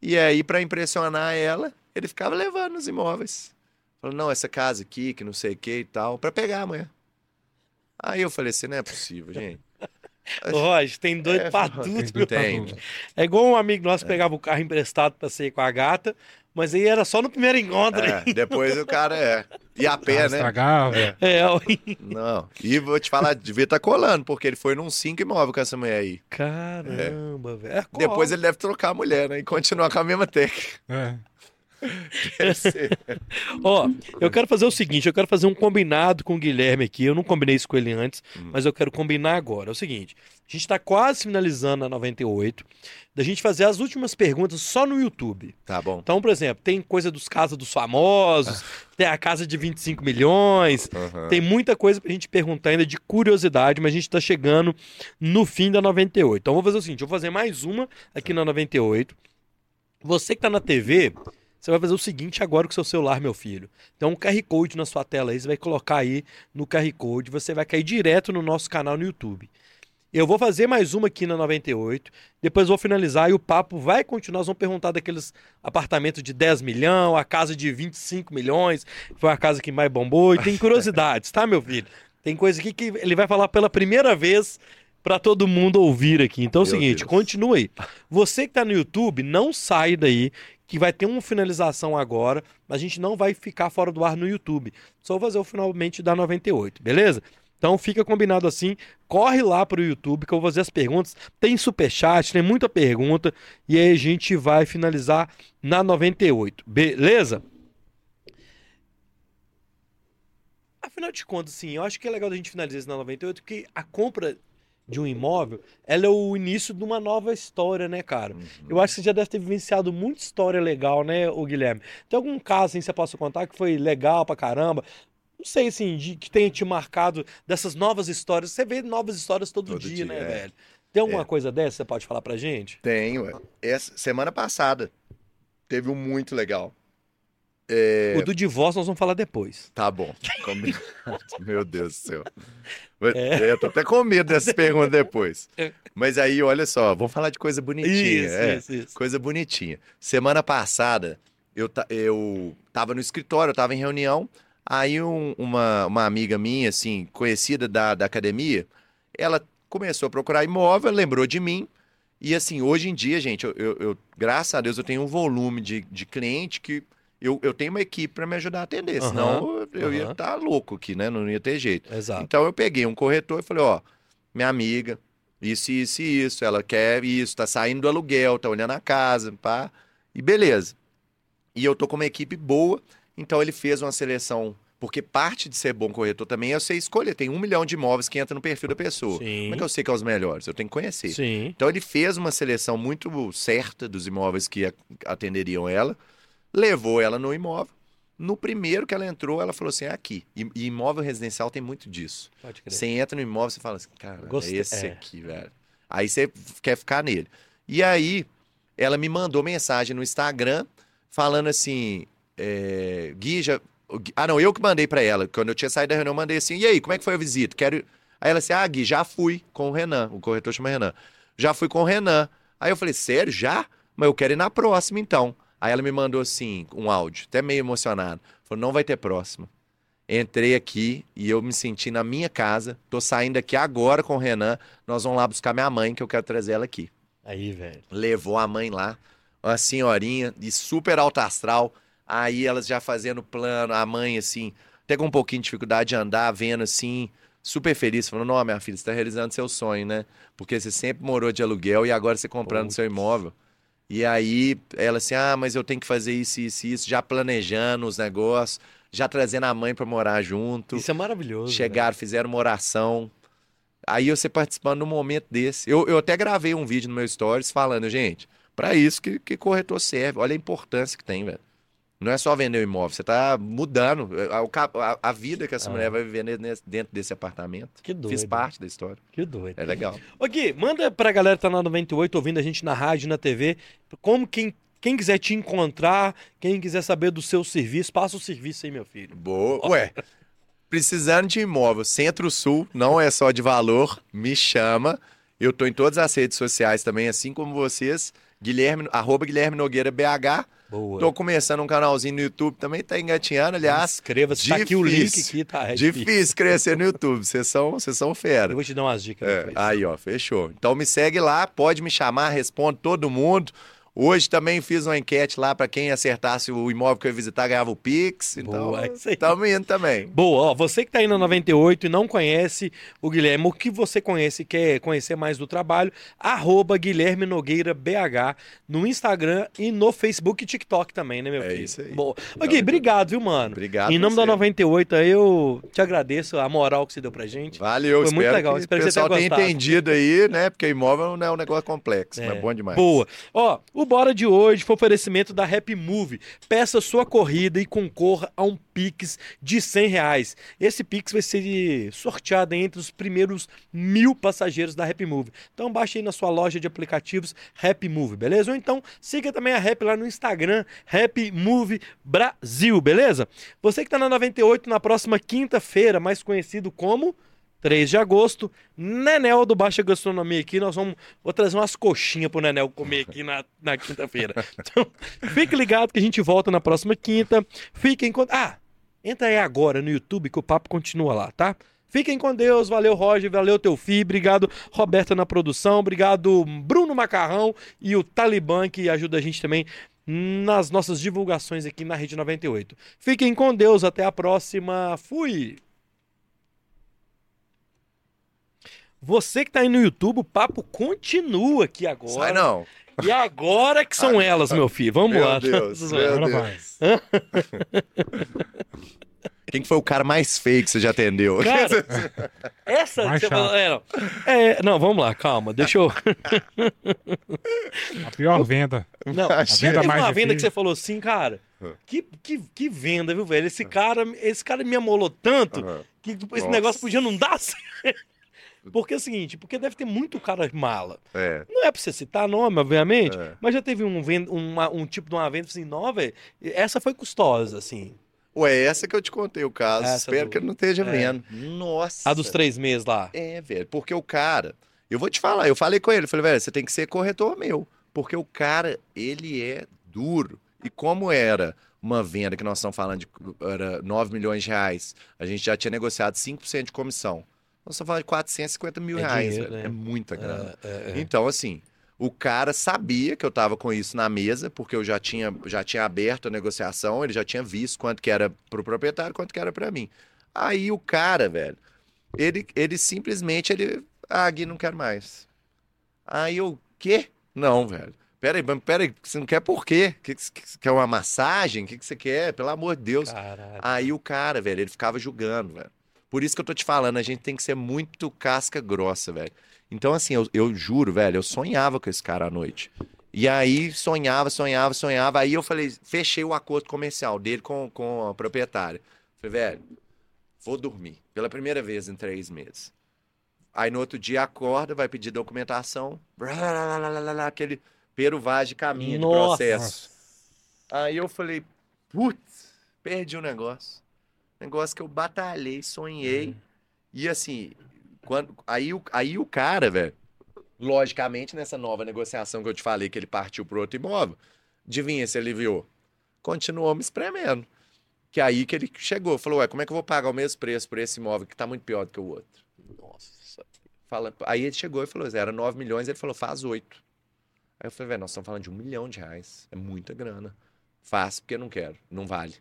E aí, pra impressionar ela, ele ficava levando os imóveis. Falou, não, essa casa aqui, que não sei o que e tal, pra pegar a mulher. Aí eu falei assim, não é possível, gente. (laughs) Roger, tem doido É, pra (laughs) tudo, meu Tem. É igual um amigo nosso pegava o carro emprestado pra sair com a gata, mas aí era só no primeiro encontro. É, depois o cara é. E a pé, Carro né? estragava. É, ó. Não. E vou te falar, devia estar colando, porque ele foi num cinco imóvel com essa mulher aí. Caramba, velho. É, Depois ele deve trocar a mulher, né? E continuar com a mesma técnica. É. Deve ser. (laughs) Ó, eu quero fazer o seguinte, eu quero fazer um combinado com o Guilherme aqui. Eu não combinei isso com ele antes, Hum. mas eu quero combinar agora. É o seguinte, a gente tá quase finalizando a 98, da gente fazer as últimas perguntas só no YouTube. Tá bom. Então, por exemplo, tem coisa dos casas dos famosos, tem a casa de 25 milhões, Aham. tem muita coisa pra gente perguntar ainda de curiosidade, mas a gente tá chegando no fim da 98. Então, vou fazer o seguinte, eu vou fazer mais uma aqui na 98. Você que tá na TV, você vai fazer o seguinte agora com o seu celular, meu filho. Tem um QR Code na sua tela aí, você vai colocar aí no QR Code, você vai cair direto no nosso canal no YouTube. Eu vou fazer mais uma aqui na 98, depois vou finalizar e o papo vai continuar. Nós vamos perguntar daqueles apartamentos de 10 milhões, a casa de 25 milhões, foi a casa que mais bombou, e tem (laughs) curiosidades, tá, meu filho? Tem coisa aqui que ele vai falar pela primeira vez para todo mundo ouvir aqui. Então é o seguinte, Deus. continue aí. Você que tá no YouTube, não sai daí, que vai ter uma finalização agora, a gente não vai ficar fora do ar no YouTube. Só vou fazer o finalmente da 98, beleza? Então fica combinado assim, corre lá pro YouTube que eu vou fazer as perguntas. Tem superchat, tem muita pergunta e aí a gente vai finalizar na 98, beleza? Afinal de contas, sim, eu acho que é legal a gente finalizar isso na 98, porque a compra de um imóvel, ela é o início de uma nova história, né, cara? Uhum. Eu acho que você já deve ter vivenciado muita história legal, né, o Guilherme? Tem algum caso assim que você possa contar que foi legal pra caramba? Não sei, assim, de, que tenha te marcado dessas novas histórias. Você vê novas histórias todo, Todo dia, dia, né, é. velho? Tem alguma É. coisa dessa que você pode falar pra gente? Tenho. ué. Essa semana passada teve um muito legal. O do divórcio nós vamos falar depois. Tá bom. (laughs) Meu Deus do céu. É. Eu tô até com medo dessas perguntas depois. É. Mas aí, olha só, vamos falar de coisa bonitinha. Isso, é. isso, isso. Coisa bonitinha. Semana passada, eu, eu tava no escritório, eu tava em reunião. Aí um- uma, uma amiga minha, assim, conhecida da, da academia, ela começou a procurar imóvel, lembrou de mim. E assim, hoje em dia, gente, eu, eu- eu- graças a Deus, eu tenho um volume de, de cliente que eu, eu tenho uma equipe para me ajudar a atender. Aham, Senão eu, eu ia aham. estar louco aqui, né? Não ia ter jeito. Exato. Então eu peguei um corretor e falei, ó, minha amiga, isso, isso e isso, ela quer isso, tá saindo do aluguel, tá olhando a casa, pá, e beleza. E eu tô com uma equipe boa, então ele fez uma seleção, porque parte de ser bom corretor também é você escolher, tem um milhão de imóveis que entra no perfil da pessoa. Sim. Como é que eu sei que é os melhores? Eu tenho que conhecer. Sim. Então ele fez uma seleção muito certa dos imóveis que atenderiam ela, levou ela no imóvel. No primeiro que ela entrou, ela falou assim: é aqui. E, e imóvel residencial tem muito disso. Pode crer. Você entra no imóvel, você fala assim, cara, Gostei, é esse é. aqui, velho. Aí você quer ficar nele. E aí, ela me mandou mensagem no Instagram falando assim: é, Gui, já. Ah, não, eu que mandei pra ela. Quando eu tinha saído da reunião, eu mandei assim: e aí, como é que foi a visita? Quero. Aí ela assim: ah, Gui, já fui com o Renan. O corretor chama Renan. Já fui com o Renan. Aí eu falei: sério, já? Mas eu quero ir na próxima então. Aí ela me mandou assim, um áudio, até meio emocionado. Falou: não vai ter próxima. Entrei aqui e eu me senti na minha casa. Tô saindo aqui agora com o Renan. Nós vamos lá buscar minha mãe, que eu quero trazer ela aqui. Aí, velho. Levou a mãe lá, uma senhorinha de super alto astral. Aí elas já fazendo plano, a mãe assim, até com um pouquinho de dificuldade de andar, vendo assim, super feliz, falando: Não, minha filha, você tá realizando seu sonho, né? Porque você sempre morou de aluguel e agora você comprando seu imóvel. E aí ela assim: Ah, mas eu tenho que fazer isso, isso, isso, já planejando os negócios, já trazendo a mãe pra morar junto. Isso é maravilhoso. Chegaram, fizeram uma oração. Aí você participando num momento desse. Eu, eu até gravei um vídeo no meu stories falando, gente, pra isso que, que corretor serve. Olha a importância que tem, velho. Não é só vender o imóvel, você tá mudando a, o ca- a- a vida que essa Ah. mulher vai viver dentro desse apartamento. Que doido. Fiz parte da história. Que doido. É legal. Ô Gui, manda pra galera que tá na 98 ouvindo a gente na rádio, na TV, como quem, quem quiser te encontrar, quem quiser saber do seu serviço, passa o serviço aí, meu filho. Boa. Ué, precisando de imóvel, Centro-Sul, não é só de valor, me chama. Eu tô em todas as redes sociais também, assim como vocês. Guilherme, arroba Guilherme Nogueira BH. Boa. Tô começando um canalzinho no YouTube também, tá engatinhando, aliás. Inscreva-se, tá aqui o link difícil. aqui, tá? É difícil, crescer no YouTube. Vocês são, vocês são fera. Eu vou te dar umas dicas É, aí, ó, fechou. Então me segue lá, pode me chamar, respondo todo mundo. Hoje também fiz uma enquete lá pra quem acertasse o imóvel que eu ia visitar ganhava o Pix. Então, Boa, é isso aí. tamo indo também. Boa, ó, você que tá aí na 98 e não conhece o Guilherme, o que você conhece e quer conhecer mais do trabalho, arroba Guilherme Nogueira BH no Instagram e no Facebook e TikTok também, né, meu É filho? isso aí. Boa. Ô, Gui, obrigado, viu, mano? Obrigado Em nome da você. 98, aí, eu te agradeço a moral que você deu pra gente. Valeu, Foi muito legal, que espero o que você pessoal tenha tenha gostado. entendido aí, né? Porque imóvel não é um negócio complexo, mas é bom demais. Boa. Ó, o Bora de hoje foi oferecimento da Happy Move. Peça sua corrida e concorra a um Pix de 100 reais. Esse Pix vai ser sorteado entre os primeiros mil passageiros da Happy Move. Então baixe aí na sua loja de aplicativos Happy Move, beleza? Ou então siga também a Happy lá no Instagram, Happy Move Brasil, beleza? Você que tá na 98 na próxima quinta-feira, mais conhecido como 3 de agosto, Nenel do Baixa Gastronomia aqui. Nós vamos vou trazer umas coxinhas pro Nenel comer aqui na, na quinta-feira. (laughs) Então, fique ligado que a gente volta na próxima quinta. Fiquem com. Ah, entra aí agora no YouTube que o papo continua lá, tá? Fiquem com Deus, valeu Roger, valeu Teufi, obrigado Roberta na produção, obrigado Bruno Macarrão e o Talibã que ajuda a gente também nas nossas divulgações aqui na Rede 98. Fiquem com Deus, até a próxima, fui! Você que tá aí no YouTube, o papo continua aqui agora. Sai não. E agora que são elas, meu filho. Vamos Meu lá. Deus, (laughs) meu Deus. (laughs) Quem que foi o cara mais feio que você já atendeu? Cara, (laughs) essa Mais você chato. falou, é, não. É, não, vamos lá, calma. Deixa eu. A pior venda. Não, A teve venda mais uma venda que você falou assim, cara. Que, que, que venda, viu, velho? Esse cara, esse cara me amolou tanto Aham. que esse Nossa. negócio podia não dar certo. Porque é o seguinte, porque deve ter muito cara mala. É. Não é pra você citar nome, obviamente, É. mas já teve um, uma- um tipo de uma venda assim, não, velho, essa foi custosa, assim. Ué, essa que eu te contei o caso. Essa Espero do- que ele não esteja é. vendo. Nossa. A dos três meses lá. É, velho, porque o cara, eu vou te falar, eu falei com ele, eu falei, velho, você tem que ser corretor meu, porque o cara, ele é duro. E como era uma venda que nós estamos falando de era 9 milhões de reais, a gente já tinha negociado 5% de comissão. Nós estamos falando de 450 mil É reais, dinheiro, né? É muita grana. É, é, é. Então, assim, o cara sabia que eu tava com isso na mesa, porque eu já tinha, já tinha aberto a negociação, ele já tinha visto quanto que era pro proprietário, quanto que era pra mim. Aí o cara, velho, ele, ele simplesmente, ele, ah, Gui, não quero mais. Aí eu, quê? Não, velho. Peraí, peraí, você não quer por quê? Que, que- quer uma massagem? O que, que você quer? Pelo amor de Deus. Caralho. Aí o cara, velho, ele ficava julgando, velho. Por isso que eu tô te falando, a gente tem que ser muito casca grossa, velho. Então, assim, eu, eu juro, velho, eu sonhava com esse cara à noite. E aí, sonhava, sonhava, sonhava. Aí eu falei, fechei o acordo comercial dele com, com a proprietária. Falei, velho, vou dormir. Pela primeira vez em três meses. Aí no outro dia acorda, vai pedir documentação. Aquele peruvagem de caminho de Nossa. processo. Aí eu falei, putz, perdi o negócio. Negócio que eu batalhei, sonhei. E assim, quando, aí, o- aí o cara, velho, logicamente, nessa nova negociação que eu te falei que ele partiu pro outro imóvel, adivinha se ele viu? Continuou me espremendo. Que aí que ele chegou, falou, ué, como é que eu vou pagar o mesmo preço por esse imóvel que tá muito pior do que o outro? Nossa. Fala, aí ele chegou e falou, era 9 milhões, ele falou, faz 8. Aí eu falei, velho, nós estamos falando de um milhão de reais. É muita grana. Faço porque eu não quero, não vale.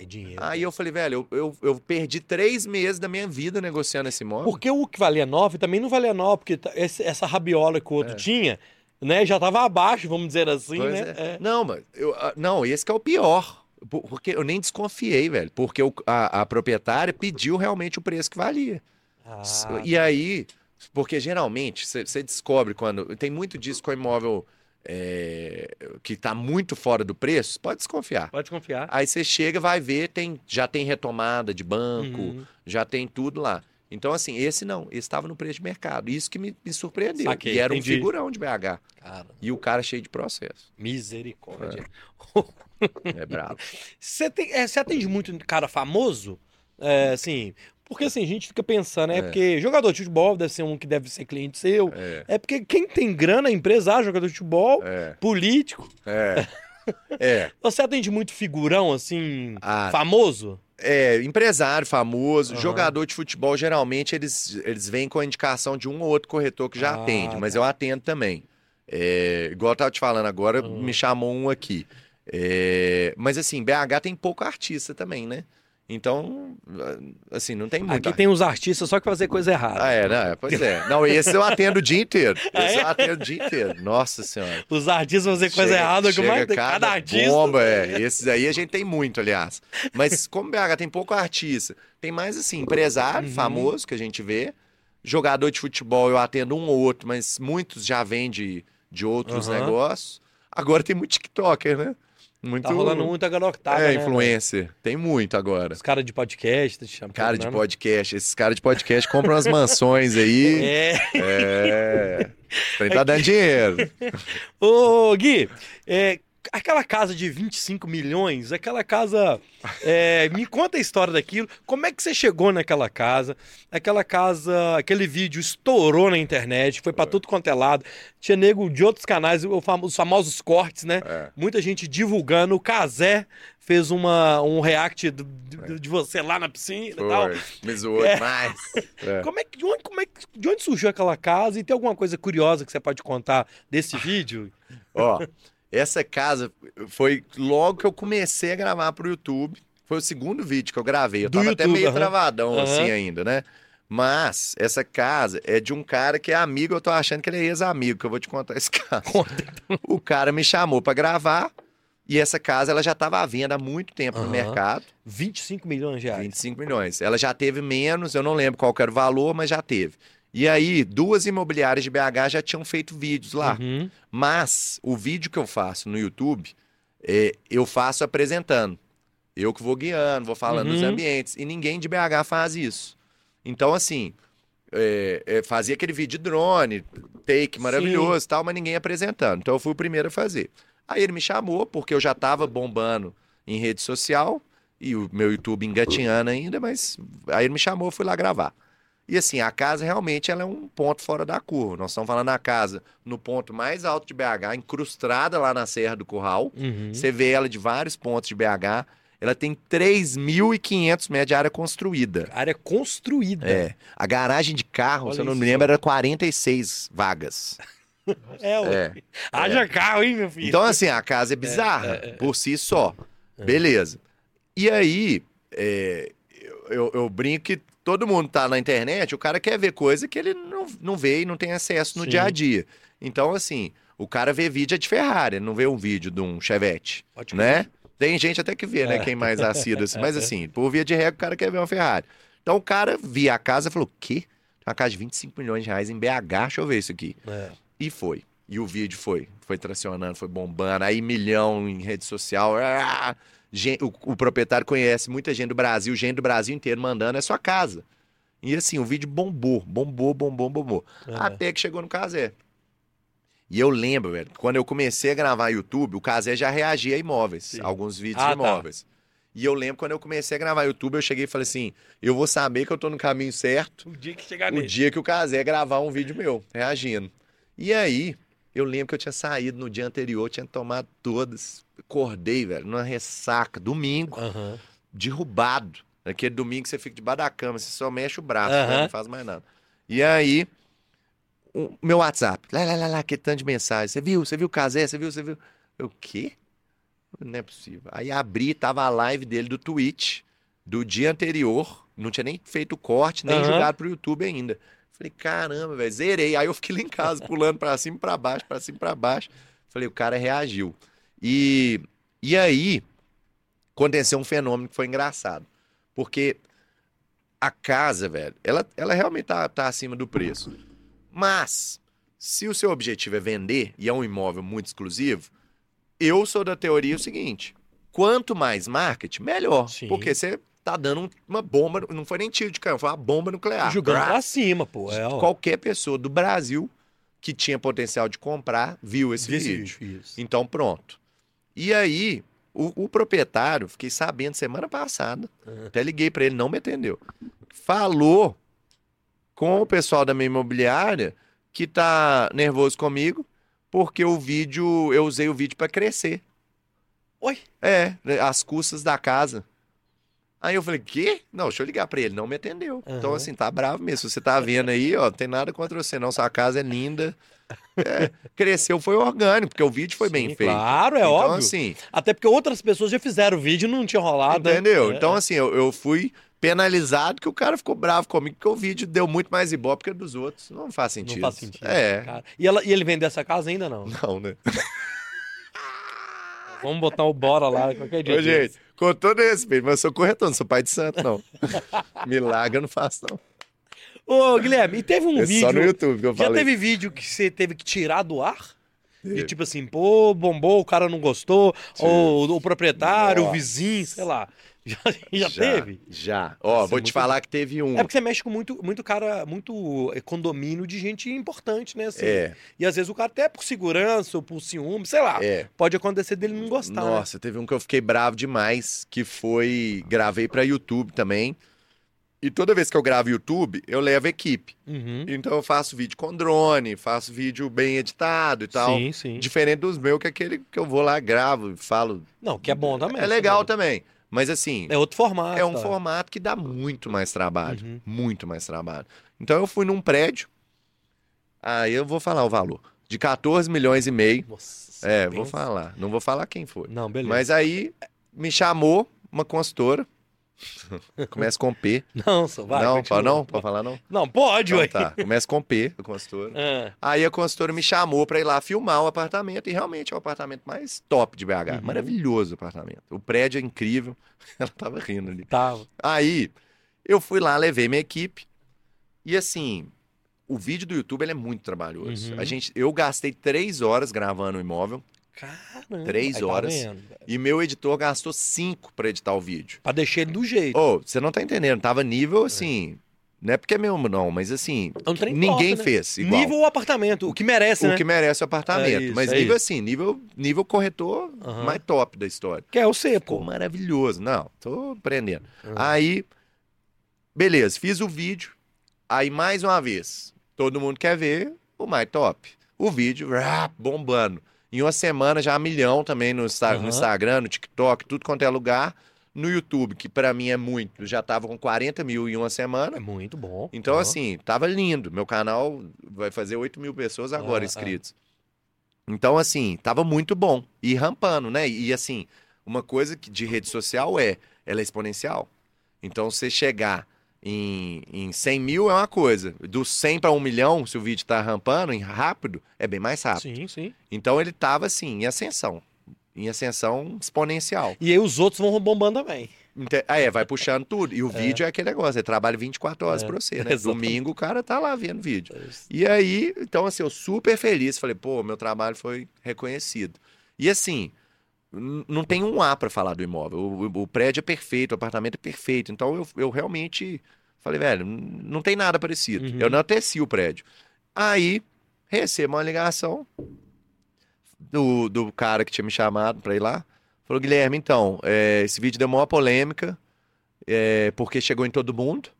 É dinheiro. Aí eu falei, velho, eu, eu, eu perdi três meses da minha vida negociando esse imóvel. Porque o que valia 9 também não valia 9, porque tá- essa rabiola que o outro tinha, né, já tava abaixo, vamos dizer assim, É. Pois né? é. É. Não, mas eu, ah, não, esse que é o pior. Por- Porque eu nem desconfiei, velho. Porque o- a, a proprietária pediu realmente o preço que valia. Ah, E aí, porque geralmente você descobre quando. Tem muito disso com imóvel é, que tá muito fora do preço, pode desconfiar. pode confiar. Aí você chega, vai ver, tem, já tem retomada de banco, Uhum. já tem tudo lá. Então, assim, esse não, esse estava no preço de mercado. Isso que me, me surpreendeu. Saquei, e era entendi. um figurão de BH. Cara, E o cara cheio de processo. misericórdia. É brabo. (laughs) Você tem- é, você atende muito cara famoso? É, assim, Porque assim, a gente fica pensando, é, É. porque jogador de futebol deve ser um que deve ser cliente seu. É, É porque quem tem grana é empresário, jogador de futebol, é, político. é. É, (laughs) Você atende muito figurão, assim, Ah. famoso? é, empresário famoso, Aham. jogador de futebol, geralmente eles, eles vêm com a indicação de um ou outro corretor que já Ah, atende, mas tá. eu atendo também. É, igual eu tava te falando agora, Hum. me chamou um aqui. É, mas assim, BH tem pouco artista também, né? Então, assim, não tem muito. Aqui tem uns artistas só que fazer coisa errada. Ah, é, né? Pois é. Não, esse eu atendo o dia inteiro. (laughs) Ah, Esse é? eu atendo o dia inteiro. Nossa Senhora. Os artistas fazer coisa Chega- errada, que chega mais tem cada artista. Bomba, é. Esses aí a gente tem muito, aliás. Mas como BH tem pouco artista, tem mais assim, empresário Uhum. famoso que a gente vê. Jogador de futebol eu atendo um ou outro, mas muitos já vêm de, de outros Aham. negócios. Agora tem muito TikToker, né? Muito, Tá rolando muita garotada, É, né, influencer. Tem muito agora. Os caras de podcast, te chamam. Cara de né? podcast. Esses caras de podcast compram as mansões aí. (laughs) É. É. (laughs) Trem tá dando dinheiro. Ô, Gui, é, aquela casa de 25 milhões, aquela casa. é, me conta a história daquilo. Como é que você chegou naquela casa? Aquela casa, aquele vídeo estourou na internet, foi pra tudo quanto é lado. Tinha nego de outros canais, os famosos cortes, né? É. Muita gente divulgando. O Casé fez uma, um react do- do- de você lá na piscina e tal. Foi. Me zoou É. demais. (laughs) É. Como é que, de, onde, como é que- de onde surgiu aquela casa? E tem alguma coisa curiosa que você pode contar desse vídeo? Ó, essa casa foi logo que eu comecei a gravar pro YouTube. Foi o segundo vídeo que eu gravei. Eu Do tava até YouTube, meio aham. travadão Aham. assim ainda, né? Mas essa casa é de um cara que é amigo, eu tô achando que ele é ex-amigo, que eu vou te contar esse (laughs) caso. Conta. O cara me chamou pra gravar e essa casa ela já tava à venda há muito tempo no Aham. mercado. 25 milhões de reais. 25 milhões. Ela já teve menos, eu não lembro qual era o valor, mas já teve. E aí, duas imobiliárias de BH já tinham feito vídeos lá. Uhum. Mas o vídeo que eu faço no YouTube, é, eu faço apresentando. Eu que vou guiando, vou falando dos Uhum. ambientes. E ninguém de BH faz isso. Então, assim, é, é, fazia aquele vídeo de drone, take maravilhoso e tal, mas ninguém apresentando. Então eu fui o primeiro a fazer. Aí ele me chamou, porque eu já estava bombando em rede social, e o meu YouTube engatinhando ainda, mas aí ele me chamou, fui lá gravar. E assim, a casa realmente ela é um ponto fora da curva. Nós estamos falando da casa no ponto mais alto de BH, incrustada lá na Serra do Curral. Uhum. Você vê ela de vários pontos de BH. Ela tem 3.500 metros de área construída. Área construída. É. A garagem de carro, Olha se eu não me lembro, era 46 vagas. É, ué. É. Haja carro, hein, meu filho? Então, assim, a casa é bizarra por si só. Beleza. E aí, é, eu, eu- eu brinco que todo mundo tá na internet, o cara quer ver coisa que ele não, não vê e não tem acesso no Sim. dia a dia. Então, assim, o cara vê vídeo é de Ferrari, não vê um vídeo de um Chevette, Pode né? Tem gente até que vê, né? Quem mais assíduo, assim. Mas (laughs) assim, por via de regra, o cara quer ver uma Ferrari. Então o cara via a casa e falou, quê? Uma casa de 25 milhões de reais em BH, deixa eu ver isso aqui. É. E foi. E o vídeo foi. Foi tracionando, foi bombando. Aí milhão em rede social. Ah! O, o proprietário conhece muita gente do Brasil, gente do Brasil inteiro mandando, é sua casa. E assim, o vídeo bombou, bombou, bombou, bombou. Até que chegou no Casé. E eu lembro, velho, quando eu comecei a gravar YouTube, o Casé já reagia a imóveis, Sim. alguns vídeos Ah, de tá. imóveis. E eu lembro quando eu comecei a gravar YouTube, eu cheguei e falei assim: eu vou saber que eu tô no caminho certo O dia que chegar o nele. dia que o Casé gravar um vídeo meu, reagindo. E aí, eu lembro que eu tinha saído no dia anterior, tinha tomado todas. Acordei, velho, numa ressaca, domingo, Aham. derrubado. Aquele domingo que você fica debaixo da cama, você só mexe o braço, né? Aham. não faz mais nada. E aí, o meu WhatsApp, lá, lá, lá, lá, que tanto de mensagem. Você viu? Você viu o Casé? Você viu? Você viu? Eu, o quê? Não é possível. Aí abri, tava a live dele do Twitch, do dia anterior. Não tinha nem feito corte, nem Aham. jogado pro YouTube ainda. Falei, caramba, velho, zerei. Aí eu fiquei lá em casa, pulando pra cima e pra baixo, pra cima e pra baixo. Falei, o cara reagiu. E, e aí, aconteceu um fenômeno que foi engraçado. Porque a casa, velho, ela, ela realmente tá, tá acima do preço. Mas, se o seu objetivo é vender e é um imóvel muito exclusivo, eu sou da teoria o seguinte: quanto mais marketing, melhor. Sim. Porque você tá dando um- uma bomba, não foi nem tiro de canhão, foi uma bomba nuclear. Jogando pra cima, pô. É. Qualquer pessoa do Brasil que tinha potencial de comprar viu esse Desse vídeo. vídeo. Então, pronto. E aí, O, o proprietário, fiquei sabendo semana passada, Ah. até liguei pra ele, não me atendeu. Falou com o pessoal da minha imobiliária que tá nervoso comigo porque o vídeo, eu usei o vídeo pra crescer. Oi? É, as custas da casa. Aí eu falei, quê? Não, deixa eu ligar pra ele. Não me atendeu. Então, Aham. assim, tá bravo mesmo. Se você tá vendo aí, ó, não tem nada contra você, não. Sua casa é linda. É, cresceu, foi orgânico, porque o vídeo foi bem Sim, feito. Claro, é então, óbvio. assim, Até porque outras pessoas já fizeram o vídeo e não tinha rolado. né? entendeu? É. Então, assim, eu, eu fui penalizado que o cara ficou bravo comigo, porque o vídeo deu muito mais ibope que dos outros. Não faz não sentido. faz sentido. É. E, ela, e ele vendeu essa casa ainda não? Não, né? Vamos botar o bora lá qualquer dia. Ô, gente, com todo respeito, mas eu sou corretor, não sou pai de santo, não. (laughs) Milagre eu não faço, não. Ô, Guilherme, e teve um É vídeo. só no YouTube que eu Já falei. teve vídeo que você teve que tirar do ar? De tipo assim, pô, bombou, o cara não gostou, ou o proprietário, o Nossa. vizinho, sei lá. (laughs) Já, já teve? Já. Ó, Nossa, vou é te falar que teve um. É porque você mexe com muito, muito cara, muito eh, condomínio de gente importante, né? Assim. É, E às vezes o cara até por segurança ou por ciúme, sei lá. é. Pode acontecer dele não gostar. né? Nossa, teve um que eu fiquei bravo demais, que foi. Gravei pra YouTube também. E toda vez que eu gravo YouTube, eu levo equipe. Uhum. Então eu faço vídeo com drone, faço vídeo bem editado e tal. Sim, sim. Diferente dos meus, que é aquele que eu vou lá, gravo e falo. Não, que é bom também. é legal também. Mas assim, É outro formato. é um tá. formato que dá muito mais trabalho. Uhum. Muito mais trabalho. Então eu fui num prédio. Aí eu vou falar o valor. De 14 milhões e meio. Nossa, É, pensa. vou falar. Não vou falar quem foi. Não, beleza. Mas aí me chamou uma consultora. (laughs) Começa com P. (laughs) Não, só vai. não, continua. pode não? Pode falar não? Não, pode, Então ué. tá. Começa com P, a consultora. (laughs) Ah, Aí a consultora me chamou pra ir lá filmar o apartamento e realmente é o apartamento mais top de BH. Uhum. Maravilhoso o apartamento. O prédio é incrível. Ela tava rindo ali. tava. Aí eu fui lá, levei minha equipe. E assim, o vídeo do YouTube ele é muito trabalhoso. Uhum. A gente, eu gastei três horas gravando o imóvel Caramba. Três tá horas. velho. e meu editor gastou cinco pra editar o vídeo. Pra deixar ele do jeito. Ô, você não tá entendendo, tava nível assim. Não é porque é meu, não, mas assim, É um ninguém né? fez igual. Nível apartamento, o que merece, o né? que merece o apartamento. É isso, mas é nível isso. assim, nível, nível corretor Aham. mais top da história. Que é o C, pô. maravilhoso. Não, tô aprendendo. Uhum. Aí, beleza, fiz o vídeo. Aí, mais uma vez, todo mundo quer ver o mais top. O vídeo, rá, bombando. Em uma semana já um milhão também no, Insta- no. Instagram, no TikTok, tudo quanto é lugar. No YouTube, que pra mim é muito, já tava com 40 mil em uma semana. É muito bom. Então, Ó. assim, tava lindo. Meu canal vai fazer 8 mil pessoas agora Ah, inscritos. Então, assim, tava muito bom. E rampando, né? E, assim, uma coisa que de rede social é, ela é exponencial. Então, você chegar em, em 100 mil é uma coisa. Do 100 para 1 milhão, se o vídeo tá rampando em rápido, é bem mais rápido. Sim, sim. Então, ele tava, assim, em ascensão. Em ascensão exponencial. E aí os outros vão bombando também. Ah, é, vai puxando tudo. E o (laughs) É. vídeo é aquele negócio, ele trabalha 24 horas É, pra você, (laughs) né? exatamente. Domingo o cara tá lá vendo vídeo. E aí, então assim, eu super feliz, falei, pô, meu trabalho foi reconhecido. E assim, não tem um A pra falar do imóvel. O, o- prédio é perfeito, o apartamento é perfeito. Então eu, eu realmente falei, velho, não tem nada parecido. Uhum. Eu não teci o prédio. Aí, recebo uma ligação do, do cara que tinha me chamado pra ir lá. Falou, Guilherme, então, é, esse vídeo deu maior polêmica, é, porque chegou em todo mundo,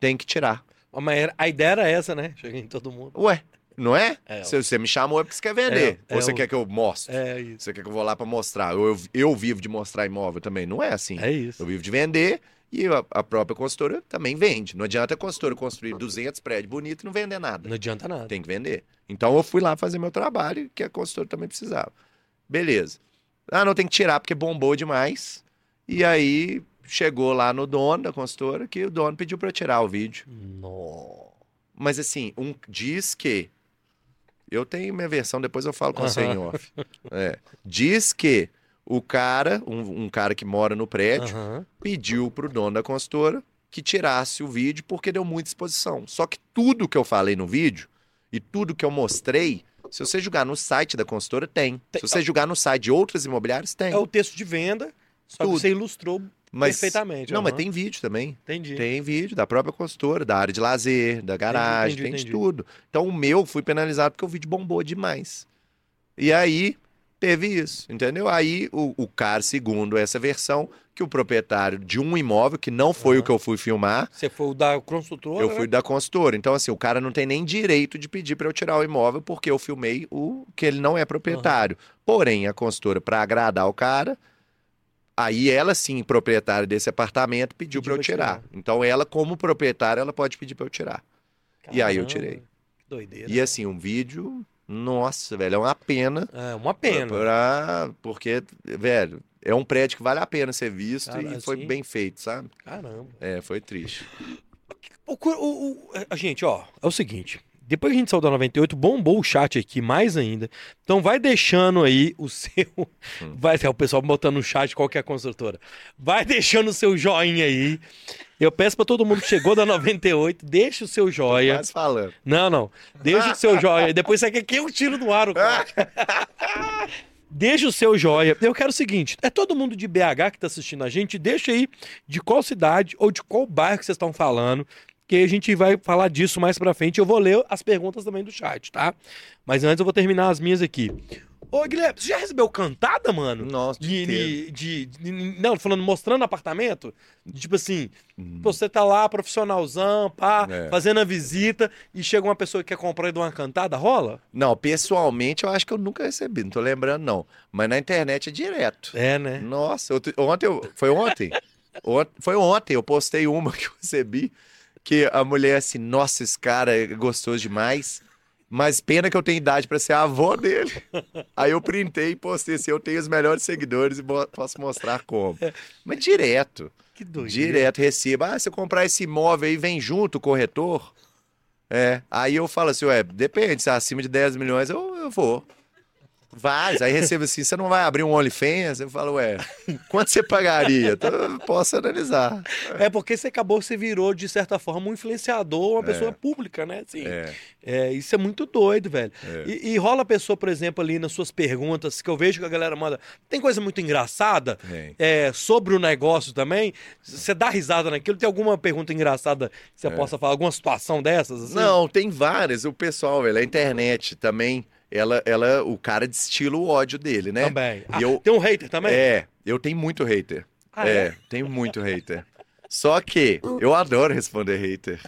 tem que tirar. Mas a ideia era essa, né? Cheguei em todo mundo. Ué, não é? É, Se você me chamou é porque você quer vender. É, Ou é você o- quer que eu mostre? É isso. Você quer que eu vou lá pra mostrar? Eu, eu vivo de mostrar imóvel também? Não é assim. É isso. Eu vivo de vender e a, a própria consultora também vende. Não adianta a consultora construir 200 prédios bonitos e não vender nada. Não adianta nada. Tem que vender. Então eu fui lá fazer meu trabalho, que a consultora também precisava. Beleza. Ah, não tem que tirar porque bombou demais. E aí chegou lá no dono da consultora que o dono pediu eu tirar o vídeo. Nó. Mas assim, um diz que. Eu tenho minha versão, depois eu falo com você em off. É. Diz que o cara, um, um cara que mora no prédio, Aham. pediu pro dono da consultora que tirasse o vídeo porque deu muita exposição. Só que tudo que eu falei no vídeo e tudo que eu mostrei, se você jogar no site da consultora, tem. Tem- Se você jogar no site de outras imobiliárias, tem. É o texto de venda, só Tudo. que você ilustrou Mas, perfeitamente. Não, mas aham. tem vídeo também. Entendi. Tem vídeo da própria consultora, da área de lazer, da garagem, entendi, tem de entendi. tudo. Então o meu fui penalizado porque o vídeo bombou demais. E aí teve isso, entendeu? Aí o, o cara, segundo essa versão, que o proprietário de um imóvel, que não foi o que eu fui filmar, Você foi o da construtora, eu né? fui da consultora. Então, assim, o cara não tem nem direito de pedir para eu tirar o imóvel, porque eu filmei o que ele não é proprietário. Porém, a consultora, para agradar o cara, aí ela sim, proprietária desse apartamento, pediu Pediu para eu tirar. tirar. Então, ela, como proprietária, ela pode pedir para eu tirar. E aí eu Caramba, tirei. Que doideira. E assim, um vídeo, nossa, velho, é uma pena. É uma pena. Pra, porque, velho, é um prédio que vale a pena ser visto Cara, e foi sim. bem feito, sabe? Caramba. É, foi triste. O, o, o- a gente, ó, é o seguinte. Depois que a gente saiu da 98, bombou o chat aqui mais ainda. Então vai deixando aí o seu. Vai é o pessoal botando no chat qual que é a construtora. Vai deixando o seu joinha aí. Eu peço pra todo mundo que chegou da 98, deixa o seu joia. Mas falando. Não, não. Deixa o seu joia. Depois você quer que eu tiro do ar o cara. (laughs) Deixa o seu joia. Eu quero o seguinte: é todo mundo de BH que tá assistindo a gente, deixa aí de qual cidade ou de qual bairro que vocês estão falando. Que a gente vai falar disso mais pra frente. Eu vou ler as perguntas também do chat, tá? Mas antes eu vou terminar as minhas aqui. Ô, Guilherme, você já recebeu cantada, mano? Nossa, De, de, de, de- Não, falando, mostrando apartamento. De, tipo assim, Hum. você tá lá, profissionalzão, pá, É. fazendo a visita, e chega uma pessoa que quer comprar e dar uma cantada, rola? Não, pessoalmente eu acho que eu nunca recebi, não tô lembrando não. Mas na internet é direto. É, né? Nossa, ontem eu, foi ontem? (laughs) Ont- foi ontem, eu postei uma que eu recebi, que a mulher assim, nossa, esse cara é gostoso demais, mas pena que eu tenho idade pra ser a avó dele. (laughs) Aí eu printei e postei assim, eu tenho os melhores seguidores e posso mostrar como. Mas direto, Que doido. direto recebo. Ah, se eu comprar esse imóvel aí, vem junto o corretor? É, aí eu falo assim, ué, depende, se é acima de 10 milhões eu, eu vou. Vários, aí recebo assim, você não vai abrir um OnlyFans? Eu falo, ué, quanto você pagaria? Então, eu posso analisar. É porque você acabou, você virou, de certa forma, um influenciador, uma pessoa pública, né? Assim, É, é, isso é muito doido, velho. É. E, e rola a pessoa, por exemplo, ali nas suas perguntas, que eu vejo que a galera manda. Tem coisa muito engraçada é, sobre o negócio também. Você dá risada naquilo? Tem alguma pergunta engraçada que você possa falar? Alguma situação dessas? assim? É. Não, tem várias. O pessoal, velho, a internet também, ela, ela, o cara destila o ódio dele, né? Também. Ah, eu, Tem um hater também? É, eu tenho muito hater. Ah, é, é? tenho muito hater. Só que eu adoro responder hater.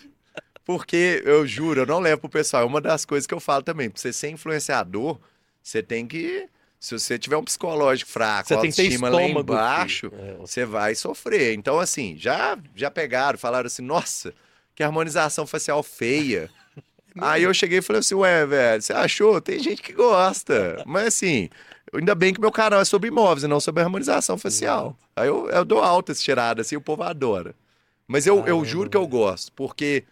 Porque eu juro, eu não levo pro pessoal. É uma das coisas que eu falo também. Pra você ser influenciador, você tem que. Se você tiver um psicológico fraco, Você autoestima lá embaixo. É. você vai sofrer. Então, assim, já, já pegaram, falaram assim, nossa, que harmonização facial feia. Aí eu cheguei e falei assim, ué, velho, você achou? Tem gente que gosta. Mas assim, ainda bem que meu canal é sobre imóveis e não sobre harmonização facial. Aí eu, eu dou altas tiradas, assim, o povo adora. Mas eu, eu juro que eu gosto, porque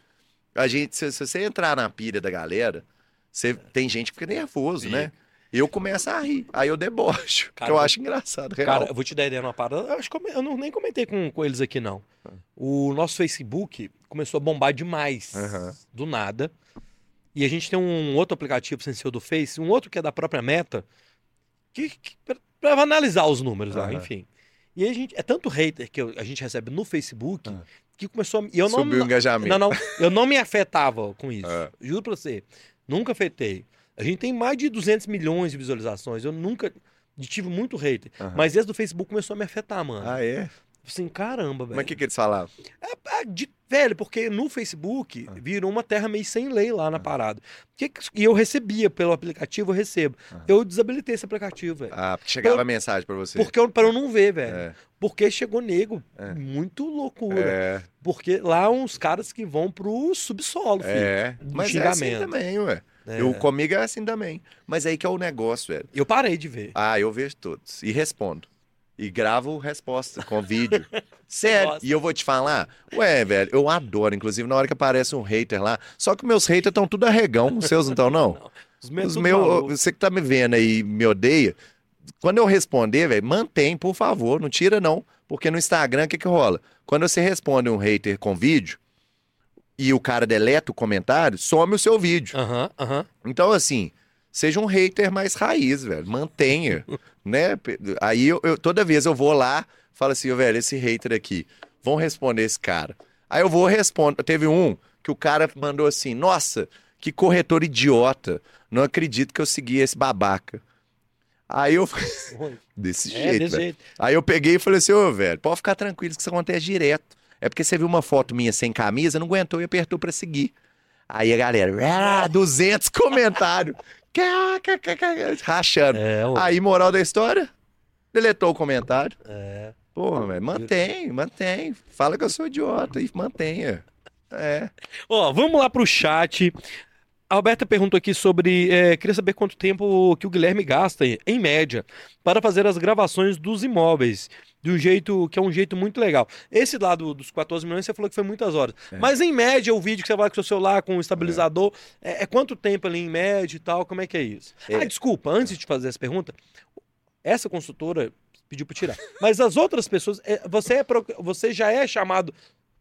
a gente, se, se você entrar na pilha da galera, você, tem gente que fica nervoso, né? Eu começo a rir, aí eu debocho, Cara, eu acho engraçado, real. Cara, eu vou te dar ideia numa parada. Eu acho que eu, eu não, nem comentei com, com eles aqui, não. O nosso Facebook começou a bombar demais. Aham. Do nada. E a gente tem um outro aplicativo sem ser o do Face, um outro que é da própria Meta, que, que pra, pra analisar os números lá, Aham. enfim. E a gente, é tanto hater que eu- a gente recebe no Facebook Ah. que começou a, e eu não, Subiu o engajamento. não, não, eu não me afetava com isso. É. Juro pra você. Nunca afetei. A gente tem mais de 200 milhões de visualizações. Eu nunca tive muito hater. Mas esse do Facebook começou a me afetar, mano. Ah, é? Assim, caramba, velho. Mas o que, que eles falavam? Ah, de- velho, porque no Facebook Ah. virou uma terra meio sem lei lá na parada. Que que- e eu recebia pelo aplicativo, eu recebo. Ah. Eu desabilitei esse aplicativo, velho. Ah, chegava Eu- a mensagem pra você. Porque eu, pra eu não ver, velho. É, Porque chegou nego. É. Muito loucura. é, Porque lá uns caras que vão pro subsolo, filho. é. Mas é assim também, ué. É. Eu, comigo é assim também. Mas aí que é o negócio, velho. Eu parei de ver. Ah, eu vejo todos. E respondo. E gravo resposta com vídeo. (laughs) Sério. gosta. E eu vou te falar, ué, velho, eu adoro. Inclusive, na hora que aparece um hater lá. Só que meus haters estão tudo arregão. Os seus não estão, (laughs) não? Os meus Os maluco. você que tá me vendo aí e me odeia, quando eu responder, velho, mantém, por favor, não tira não, porque no Instagram o que que rola? Quando você responde um hater com vídeo e o cara deleta o comentário, some o seu vídeo. Aham, aham. Então assim, seja um hater mais raiz, velho, mantenha, (laughs) né? Aí eu, eu- toda vez eu vou lá, falo assim, "Ô, velho, esse hater aqui, vão responder esse cara. Aí eu vou responder. Teve um que o cara mandou assim: Nossa, que corretor idiota. Não acredito que eu segui esse babaca. Aí eu. (laughs) desse jeito. É, desse velho. jeito. Aí eu peguei e falei assim: ô, velho, pode ficar tranquilo que isso acontece direto. É porque você viu uma foto minha sem camisa, não aguentou e apertou pra seguir. Aí a galera, ah, 200 (laughs) comentários. Rachando. É, Aí, moral da história, deletou o comentário. É. Porra, velho, mantém, mantém. Fala que eu sou idiota e mantenha. É. Ó, vamos lá pro chat. A Alberta perguntou aqui sobre. É, queria saber quanto tempo que o Guilherme gasta, em média, para fazer as gravações dos imóveis. De um jeito que é um jeito muito legal. Esse lado dos 14 milhões, você falou que foi muitas horas. É. Mas em média, o vídeo que você vai com o seu celular, com o estabilizador, é. é, quanto tempo ali em média e tal? Como é que é isso? É. Ah, desculpa, antes de fazer essa pergunta, essa consultora pediu para tirar. Mas as outras pessoas, é, você, é, você já é chamado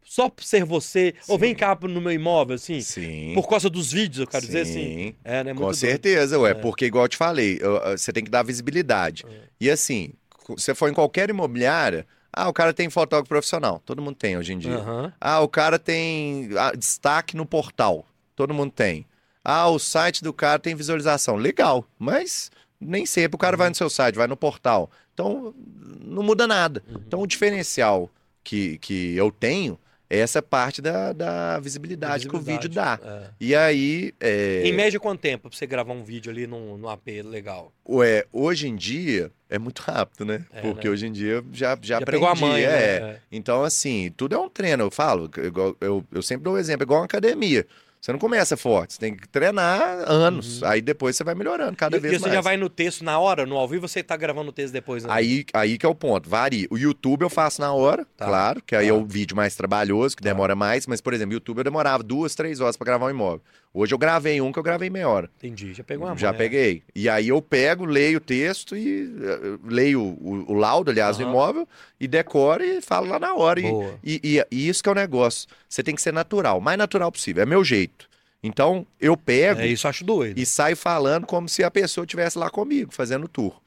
só por ser você, Sim. ou vem cá no meu imóvel, assim? Sim. Por causa dos vídeos, eu quero Sim. dizer assim. É, né? Muito Com certeza, ué, é. porque igual eu te falei, você tem que dar visibilidade. É. E assim, você for em qualquer imobiliária, ah, o cara tem fotógrafo profissional, todo mundo tem hoje em dia. Uhum. Ah, o cara tem ah, destaque no portal, todo mundo tem. Ah, o site do cara tem visualização, legal, mas nem sempre o cara uhum. vai no seu site, vai no portal. Então, não muda nada. Uhum. Então, o diferencial que, que eu tenho essa é parte da, da visibilidade, visibilidade, que o vídeo dá. É. E aí. É... Em média, quanto tempo pra você gravar um vídeo ali no, no AP legal? Ué, hoje em dia é muito rápido, né? É, Porque né? hoje em dia já, já, já aprendi. Pegou a mãe, é. Né? Então, assim, tudo é um treino. Eu falo, eu, eu, eu sempre dou um exemplo, é igual uma academia. Você não começa forte, você tem que treinar anos. Uhum. Aí depois você vai melhorando cada e, vez mais. E você já vai no texto na hora, no ao vivo, você tá gravando o texto depois, né? Aí, aí que é o ponto, varia. O YouTube eu faço na hora, tá. claro, que aí tá. é o vídeo mais trabalhoso, que tá. demora mais. Mas, por exemplo, o YouTube eu demorava duas, três horas para gravar um imóvel. Hoje eu gravei um que eu gravei meia hora. Entendi, já pegou uma Já mãe, peguei. E aí eu pego, leio o texto e uh, leio o, o, laudo, aliás, uhum. do imóvel, e decoro e falo lá na hora. E, e, e, e isso que é o negócio. Você tem que ser natural, mais natural possível. É meu jeito. Então, eu pego. É isso, acho doido. E saio falando como se a pessoa estivesse lá comigo, fazendo tour.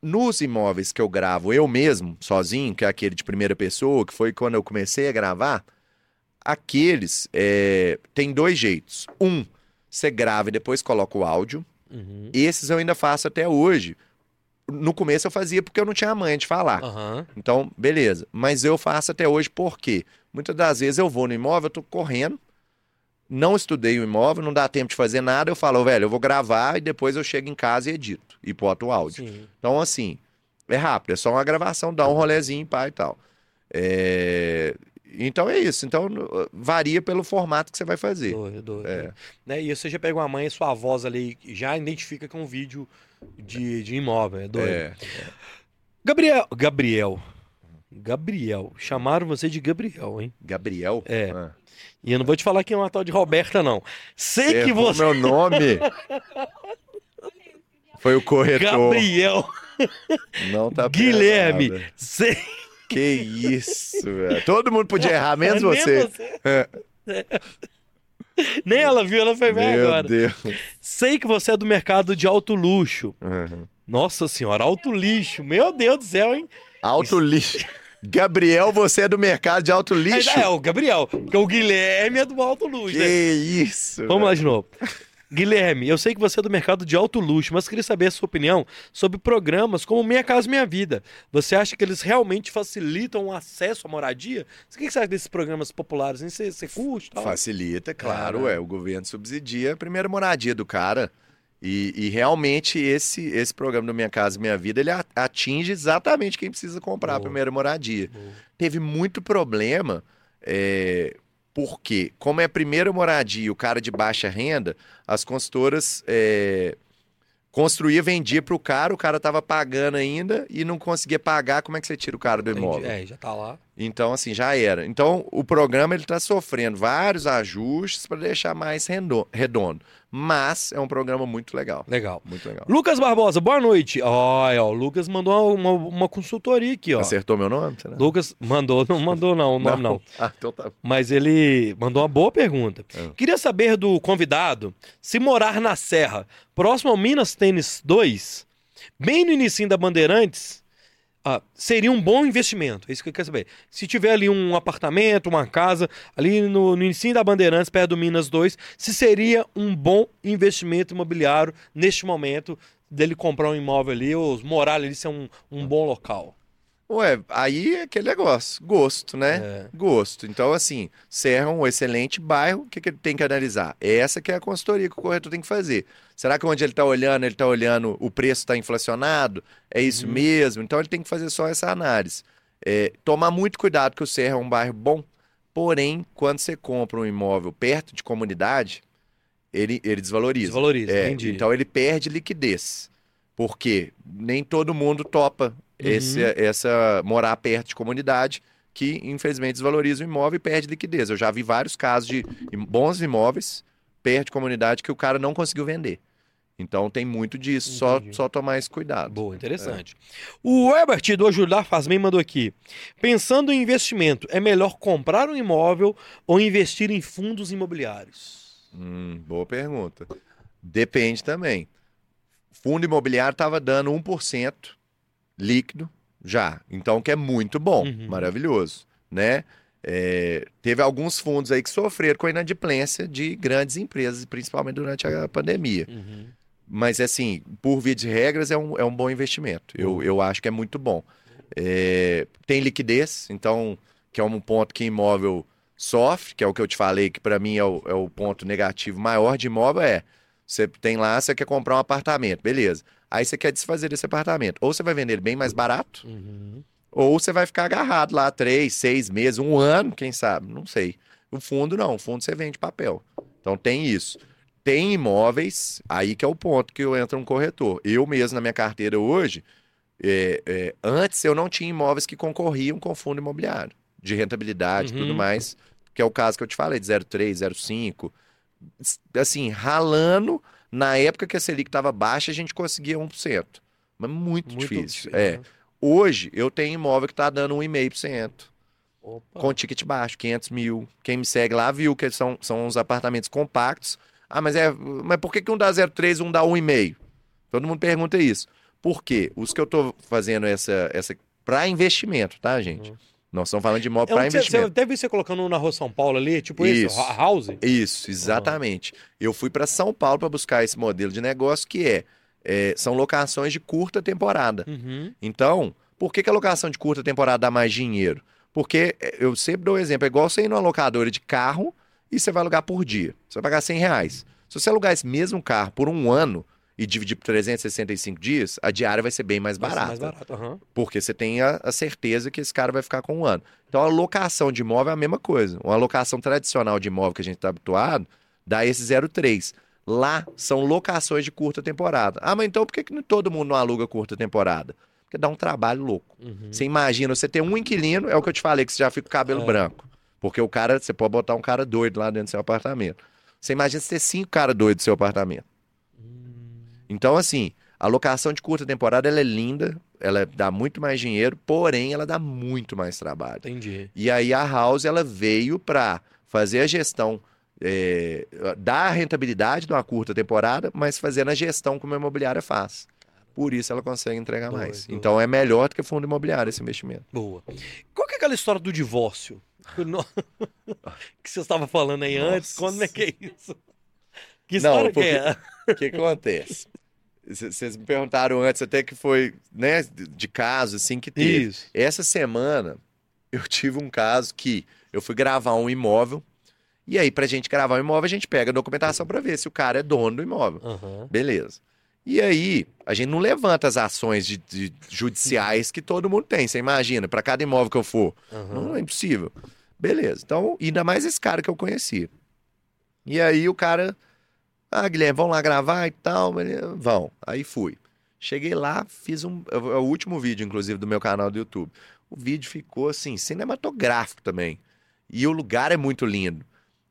Nos imóveis que eu gravo eu mesmo, sozinho, que é aquele de primeira pessoa, que foi quando eu comecei a gravar, aqueles é, tem dois jeitos. Um, você grava e depois coloca o áudio. Uhum. Esses eu ainda faço até hoje. No começo eu fazia porque eu não tinha a manha de falar. Uhum. Então, beleza. Mas eu faço até hoje porque muitas das vezes eu vou no imóvel, eu tô correndo, não estudei o imóvel, não dá tempo de fazer nada, eu falo, velho, eu vou gravar e depois eu chego em casa e edito e boto o áudio. Sim. Então, assim, é rápido, é só uma gravação, dá um rolezinho, pá e tal. É... Então é isso. Então varia pelo formato que você vai fazer. Doido, doido. É. Né? E você já pegou a mãe e sua voz ali, já identifica que é um vídeo de, de imóvel. É doido. É. Gabriel. Gabriel. Gabriel. Chamaram você de Gabriel, hein? Gabriel? É. Ah. E eu não vou te falar que é uma tal de Roberta, não. Sei que você. meu nome. (laughs) Foi o corretor. Gabriel. Não tá (laughs) Guilherme. Sei... Que isso, velho. Todo mundo podia errar, menos você. você. É. Nem ela viu, ela foi bem agora. Meu Deus. Sei que você é do mercado de alto luxo. Uhum. Nossa senhora, alto lixo. Meu Deus do céu, hein? Alto lixo. Gabriel, você é do mercado de alto lixo. É, é o Gabriel, porque o Guilherme é do alto luxo. Que né? isso. Vamos velho. lá de novo. Guilherme, eu sei que você é do mercado de alto luxo, mas queria saber a sua opinião sobre programas como Minha Casa Minha Vida. Você acha que eles realmente facilitam o acesso à moradia? O que você acha desses programas populares? Você, você curte? Tal? Facilita, claro. É, é, o governo subsidia a primeira moradia do cara. E, e, realmente esse esse programa do Minha Casa Minha Vida ele atinge exatamente quem precisa comprar Boa. a primeira moradia. Boa. Teve muito problema, é, porque como é a primeira moradia, o cara de baixa renda, as consultoras é, construía, vendia para o cara, o cara estava pagando ainda e não conseguia pagar. Como é que você tira o cara do imóvel? É, já está lá. Então, assim, já era. Então, o programa ele está sofrendo vários ajustes para deixar mais redondo. Mas é um programa muito legal. Legal. Muito legal. Lucas Barbosa, boa noite. Olha, o Lucas mandou uma, uma, consultoria aqui, ó. Acertou meu nome? Será? Lucas mandou, não mandou não, o nome não. não. (laughs) Ah, então tá. Mas ele mandou uma boa pergunta. É. Queria saber do convidado se morar na Serra, próximo ao Minas Tênis 2, bem no início da Bandeirantes, ah, seria um bom investimento. É isso que eu quero saber. Se tiver ali um apartamento, uma casa, ali no, no ensino da Bandeirantes, perto do Minas 2, se seria um bom investimento imobiliário neste momento, dele comprar um imóvel ali, os morar ali ser um, um bom local? Ué, aí é aquele negócio, gosto, né? É. Gosto. Então, assim, Serra é um excelente bairro, o que, que ele tem que analisar? Essa que é a consultoria que o corretor tem que fazer. Será que onde ele está olhando, ele está olhando o preço está inflacionado? É isso Uhum. mesmo? Então ele tem que fazer só essa análise. É, tomar muito cuidado que o Serra é um bairro bom, porém, quando você compra um imóvel perto de comunidade, ele, ele desvaloriza. Desvaloriza, É, entendi. então ele perde liquidez. Porque nem todo mundo topa Uhum. esse, essa morar perto de comunidade que infelizmente desvaloriza o imóvel e perde liquidez. Eu já vi vários casos de bons imóveis perto de comunidade que o cara não conseguiu vender. Então tem muito disso, só, só tomar esse cuidado. Boa, interessante. O Herbert do Ajudar Faz Bem mandou aqui. Pensando em investimento, é melhor comprar um imóvel ou investir em fundos imobiliários? Hum, boa pergunta. Depende também. Fundo imobiliário estava dando 1% líquido já. Então, que é muito bom, Uhum. maravilhoso, né? É, teve alguns fundos aí que sofreram com a inadimplência de grandes empresas, principalmente durante a pandemia. Mas, assim, por via de regras, é um, é um bom investimento. Eu, eu acho que é muito bom. É, tem liquidez, então, que é um ponto que imóvel sofre, que é o que eu te falei, que para mim é o, é o ponto negativo maior de imóvel, é você tem lá, você quer comprar um apartamento, beleza. Aí você quer desfazer desse apartamento. Ou você vai vender ele bem mais barato, Uhum. ou você vai ficar agarrado lá três, seis meses, um ano, quem sabe, não sei. O fundo não, o fundo você vende papel. Então tem isso. Tem imóveis, aí que é o ponto que eu entro um corretor. Eu mesmo na minha carteira hoje, é, é, antes eu não tinha imóveis que concorriam com fundo imobiliário, de rentabilidade e Uhum. tudo mais, que é o caso que eu te falei, de 0,3, 0,5. Assim, ralando, na época que a Selic estava baixa, a gente conseguia 1%. Mas muito, difícil. É. né? Hoje eu tenho imóvel que está dando 1,5%. Opa. Com ticket baixo, 500 mil. Quem me segue lá viu que são, são uns apartamentos compactos. Ah, mas, é, mas por que, que um dá 0,3 e um dá 1,5? Todo mundo pergunta isso. Por quê? Os que eu estou fazendo essa, essa para investimento, tá, gente? Nós estamos falando de imóvel É para que você, investimento. até vi você colocando um na Rua São Paulo ali, tipo isso, ha- house? Isso, exatamente. Eu fui para São Paulo para buscar esse modelo de negócio que é, é, são locações de curta temporada. Uhum. Então, por que, que a locação de curta temporada dá mais dinheiro? Porque é, eu sempre dou um exemplo, é igual você ir numa locadora de carro e você vai alugar por dia. Você vai pagar 100 reais. Se você alugar esse mesmo carro por um ano e dividir por 365 dias, a diária vai ser bem mais Vai barata. Mais barato, aham. Porque você tem a, a certeza que esse cara vai ficar com um ano. Então a locação de imóvel é a mesma coisa. Uma locação tradicional de imóvel que a gente está habituado dá esse 0,3. Lá são locações de curta temporada. Ah, mas então por que, que todo mundo não aluga curta temporada? Porque dá um trabalho louco. Uhum. Você imagina, você tem um inquilino, é o que eu te falei, que você já fica com o cabelo É. branco. Porque o cara, você pode botar um cara doido lá dentro do seu apartamento. Você imagina você ter cinco caras doidos no seu apartamento. Hum. Então, assim, a locação de curta temporada ela é linda, ela dá muito mais dinheiro, porém ela dá muito mais trabalho. Entendi. E aí a House ela veio para fazer a gestão é, da rentabilidade de uma curta temporada, mas fazendo a gestão como a imobiliária faz. Por isso ela consegue entregar Doido. mais. Então é melhor do que fundo imobiliário esse investimento. Boa. Qual que é aquela história do divórcio? No- (laughs) que você estava falando aí antes, Nossa. quando é que é isso? Que Não, história que é? O (laughs) que, acontece? Vocês me perguntaram antes até que foi, né, de caso assim que teve. Isso. Essa semana eu (laughs) tive um caso que eu fui gravar um imóvel e aí pra gente gravar um imóvel a gente pega a documentação pra ver se o cara é dono do imóvel. Aham. Beleza. E aí a gente não levanta as ações de, de judiciais que todo mundo tem. Você imagina, pra cada imóvel que eu for, aham. não é impossível. Beleza. Então, ainda mais esse cara que eu conheci. E aí o cara, ah, Guilherme, vão lá gravar e tal. Vão. Aí fui. Cheguei lá, fiz um. É o último vídeo, inclusive, do meu canal do YouTube. O vídeo ficou assim, cinematográfico também. E o lugar é muito lindo.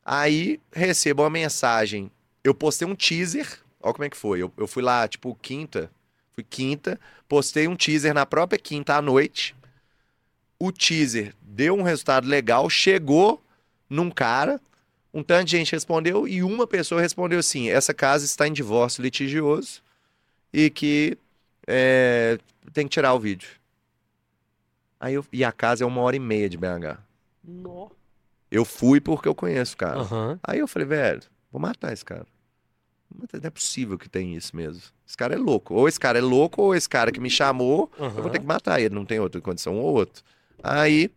Aí recebo uma mensagem. Eu postei um teaser. Olha como é que foi. Eu, eu fui lá, tipo, quinta. Fui quinta. Postei um teaser na própria quinta à noite. O teaser deu um resultado legal. Chegou num cara. Um tanto de gente respondeu. E uma pessoa respondeu assim: essa casa está em divórcio litigioso. E que é, tem que tirar o vídeo. Aí eu, e a casa é uma hora e meia de BH. Nó. Eu fui porque eu conheço o cara. Aham. Aí eu falei, velho, vou matar esse cara. Não é possível que tem isso mesmo. Esse cara é louco. Ou esse cara é louco, ou esse cara que me chamou, eu vou ter que matar ele, não tem outra condição, um ou outro. Aí,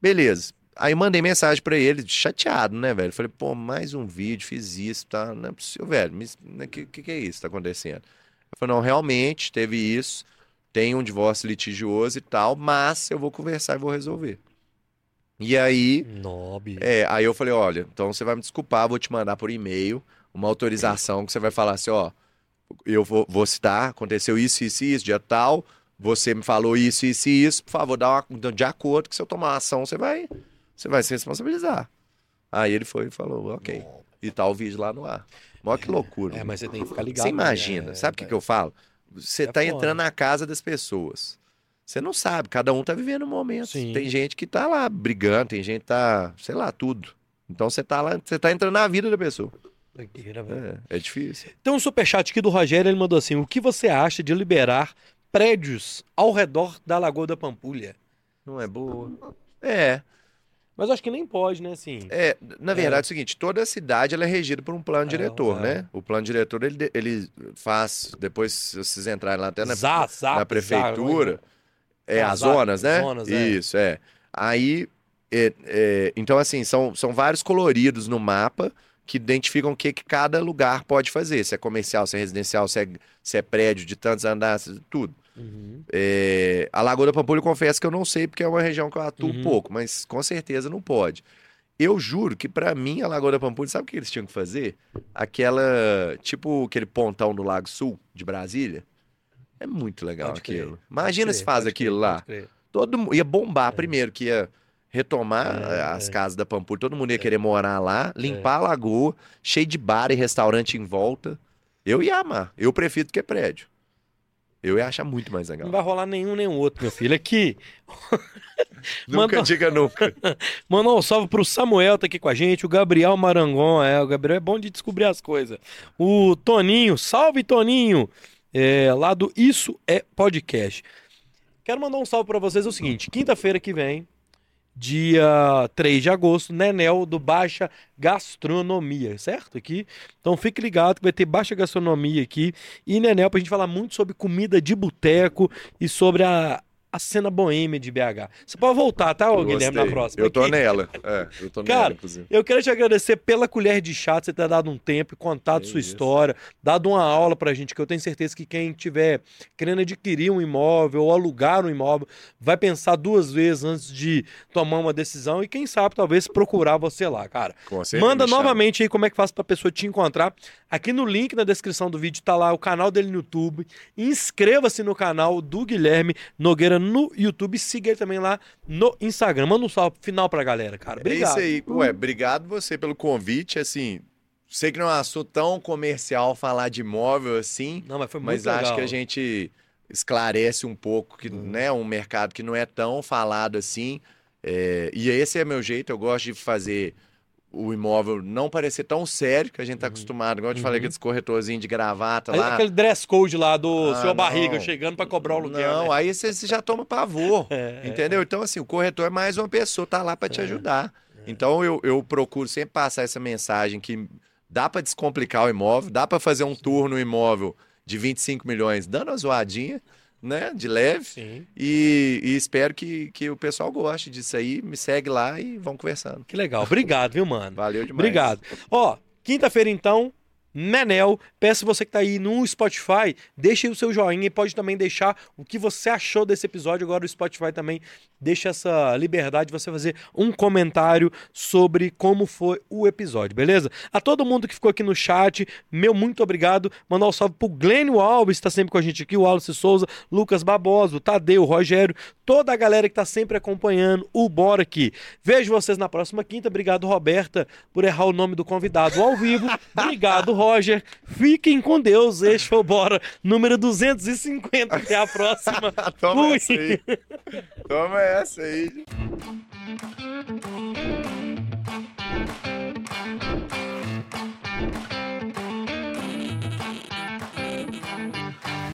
beleza. Aí mandei mensagem pra ele, chateado, né, velho? Falei, pô, mais um vídeo, fiz isso, tá? Não é possível, velho. O que, que, que é isso que tá acontecendo? Eu falei, não, realmente teve isso, tem um divórcio litigioso e tal, mas eu vou conversar e vou resolver. E aí, Nobre. é, aí eu falei, olha, então você vai me desculpar, vou te mandar por e-mail uma autorização que você vai falar assim, ó, eu vou, vou citar, aconteceu isso, isso e isso, dia tal, você me falou isso, isso e isso, por favor, dá uma, de acordo que se eu tomar uma ação, você vai, você vai se responsabilizar. Aí ele foi e falou, ok, e tá o vídeo lá no ar. Olha que loucura. É, mas você tem que ficar ligado. Você imagina, né? sabe o que, É, que eu falo? Você É tá entrando na casa das pessoas. Você não sabe, cada um tá vivendo um momento. Sim. Tem gente que tá lá brigando, tem gente que tá, sei lá, tudo. Então você tá lá, você tá entrando na vida da pessoa. É, é difícil. Tem um superchat aqui do Rogério, ele mandou assim: o que você acha de liberar prédios ao redor da Lagoa da Pampulha? Não é boa. É, Mas acho que nem pode, né, assim. é, na verdade é o seguinte, toda a cidade ela é regida por um plano É, diretor, é. né? O plano diretor ele, ele faz, depois se vocês entrarem lá até na, Zá, zá, na zá, prefeitura, é, Ah, as zá- zonas, né? zonas, é. Isso, é. Aí, é, é, então assim, são, são vários coloridos no mapa que identificam o que, que cada lugar pode fazer. Se é comercial, se é residencial, se é, se é prédio de tantos andares, tudo. Uhum. É, a Lagoa da Pampulha, eu confesso que eu não sei, porque é uma região que eu atuo Uhum. pouco, mas com certeza não pode. Eu juro que pra mim a Lagoa da Pampulha, sabe o que eles tinham que fazer? Aquela, tipo aquele pontão do Lago Sul de Brasília. É muito legal Pode crer, aquilo. Imagina Pode se crer, faz aquilo crer, lá. crer. Todo ia bombar primeiro, que ia retomar É, as é. casas da Pampulha, todo mundo ia querer morar lá, limpar a lagoa, cheio de bar e restaurante em volta. Eu ia amar. Eu prefiro que prédio. Eu ia achar muito mais legal. Não vai rolar nenhum nem outro, meu filho. Aqui, (laughs) Nunca Manda- diga nunca. (laughs) Mandar um salve pro Samuel, tá aqui com a gente. O Gabriel Marangon, é, o Gabriel é bom de descobrir as coisas. O Toninho, salve Toninho, é, lá do Isso é Podcast. Quero mandar um salve pra vocês, é o seguinte, quinta-feira que vem, dia 3 de agosto, Nenel do Baixa Gastronomia, certo? Aqui. Então fique ligado que vai ter Baixa Gastronomia aqui e Nenel pra gente falar muito sobre comida de boteco e sobre a, a cena boêmia de BH. Você pode voltar, tá, ô, Guilherme, na próxima. Eu tô Aqui. nela. É, eu tô (laughs) Cara, nela, inclusive. Eu quero te agradecer pela colher de chá, você ter dado um tempo e contado Que sua isso. história, dado uma aula pra gente, que eu tenho certeza que quem tiver querendo adquirir um imóvel ou alugar um imóvel, vai pensar duas vezes antes de tomar uma decisão e quem sabe talvez procurar você lá, cara. Com certeza, Manda novamente aí como é que faz pra pessoa te encontrar. Aqui no link na descrição do vídeo tá lá o canal dele no YouTube. Inscreva-se no canal do Guilherme Nogueira no YouTube siga ele também lá no Instagram. Manda um salve final pra galera, cara. É Obrigado. isso aí. Ué, obrigado você pelo convite. Assim, sei que não é um assunto tão comercial falar de imóvel assim, Não, mas foi muito mas legal. acho que a gente esclarece um pouco que né, um mercado que não é tão falado assim. É, e esse é meu jeito, eu gosto de fazer o imóvel não parecer tão sério que a gente tá acostumado. Igual eu te falei, Uhum. aqueles corretorzinhos de gravata Aí, lá. Aquele dress code lá do Ah, seu barriga chegando pra cobrar o aluguel. Não, né? aí você já toma pavor. (laughs) É, é, Entendeu? Então, assim, o corretor é mais uma pessoa, tá lá para te ajudar. Então, eu, eu procuro sempre passar essa mensagem que dá para descomplicar o imóvel, dá para fazer um tour no imóvel de 25 milhões, dando uma zoadinha, né? De leve. E, e espero que, que o pessoal goste disso aí. Me segue lá e vamos conversando. Que legal. Obrigado, viu, mano? Valeu demais. Obrigado. Ó, quinta-feira então, Nenel. Peço você que tá aí no Spotify, deixe o seu joinha e pode também deixar o que você achou desse episódio. Agora o Spotify também deixa essa liberdade de você fazer um comentário sobre como foi o episódio, beleza? A todo mundo que ficou aqui no chat, meu muito obrigado. Mandar um salve pro Glênio Alves, que tá sempre com a gente aqui, o Wallace Souza, Lucas Barbosa, o Tadeu, o Rogério, toda a galera que tá sempre acompanhando o Bora aqui. Vejo vocês na próxima quinta. Obrigado, Roberta, por errar o nome do convidado ao vivo. Obrigado, Roger. Fiquem com Deus. Este foi o Bora número 250. Até a próxima. (laughs) Toma Fui. essa aí. Toma essa aí.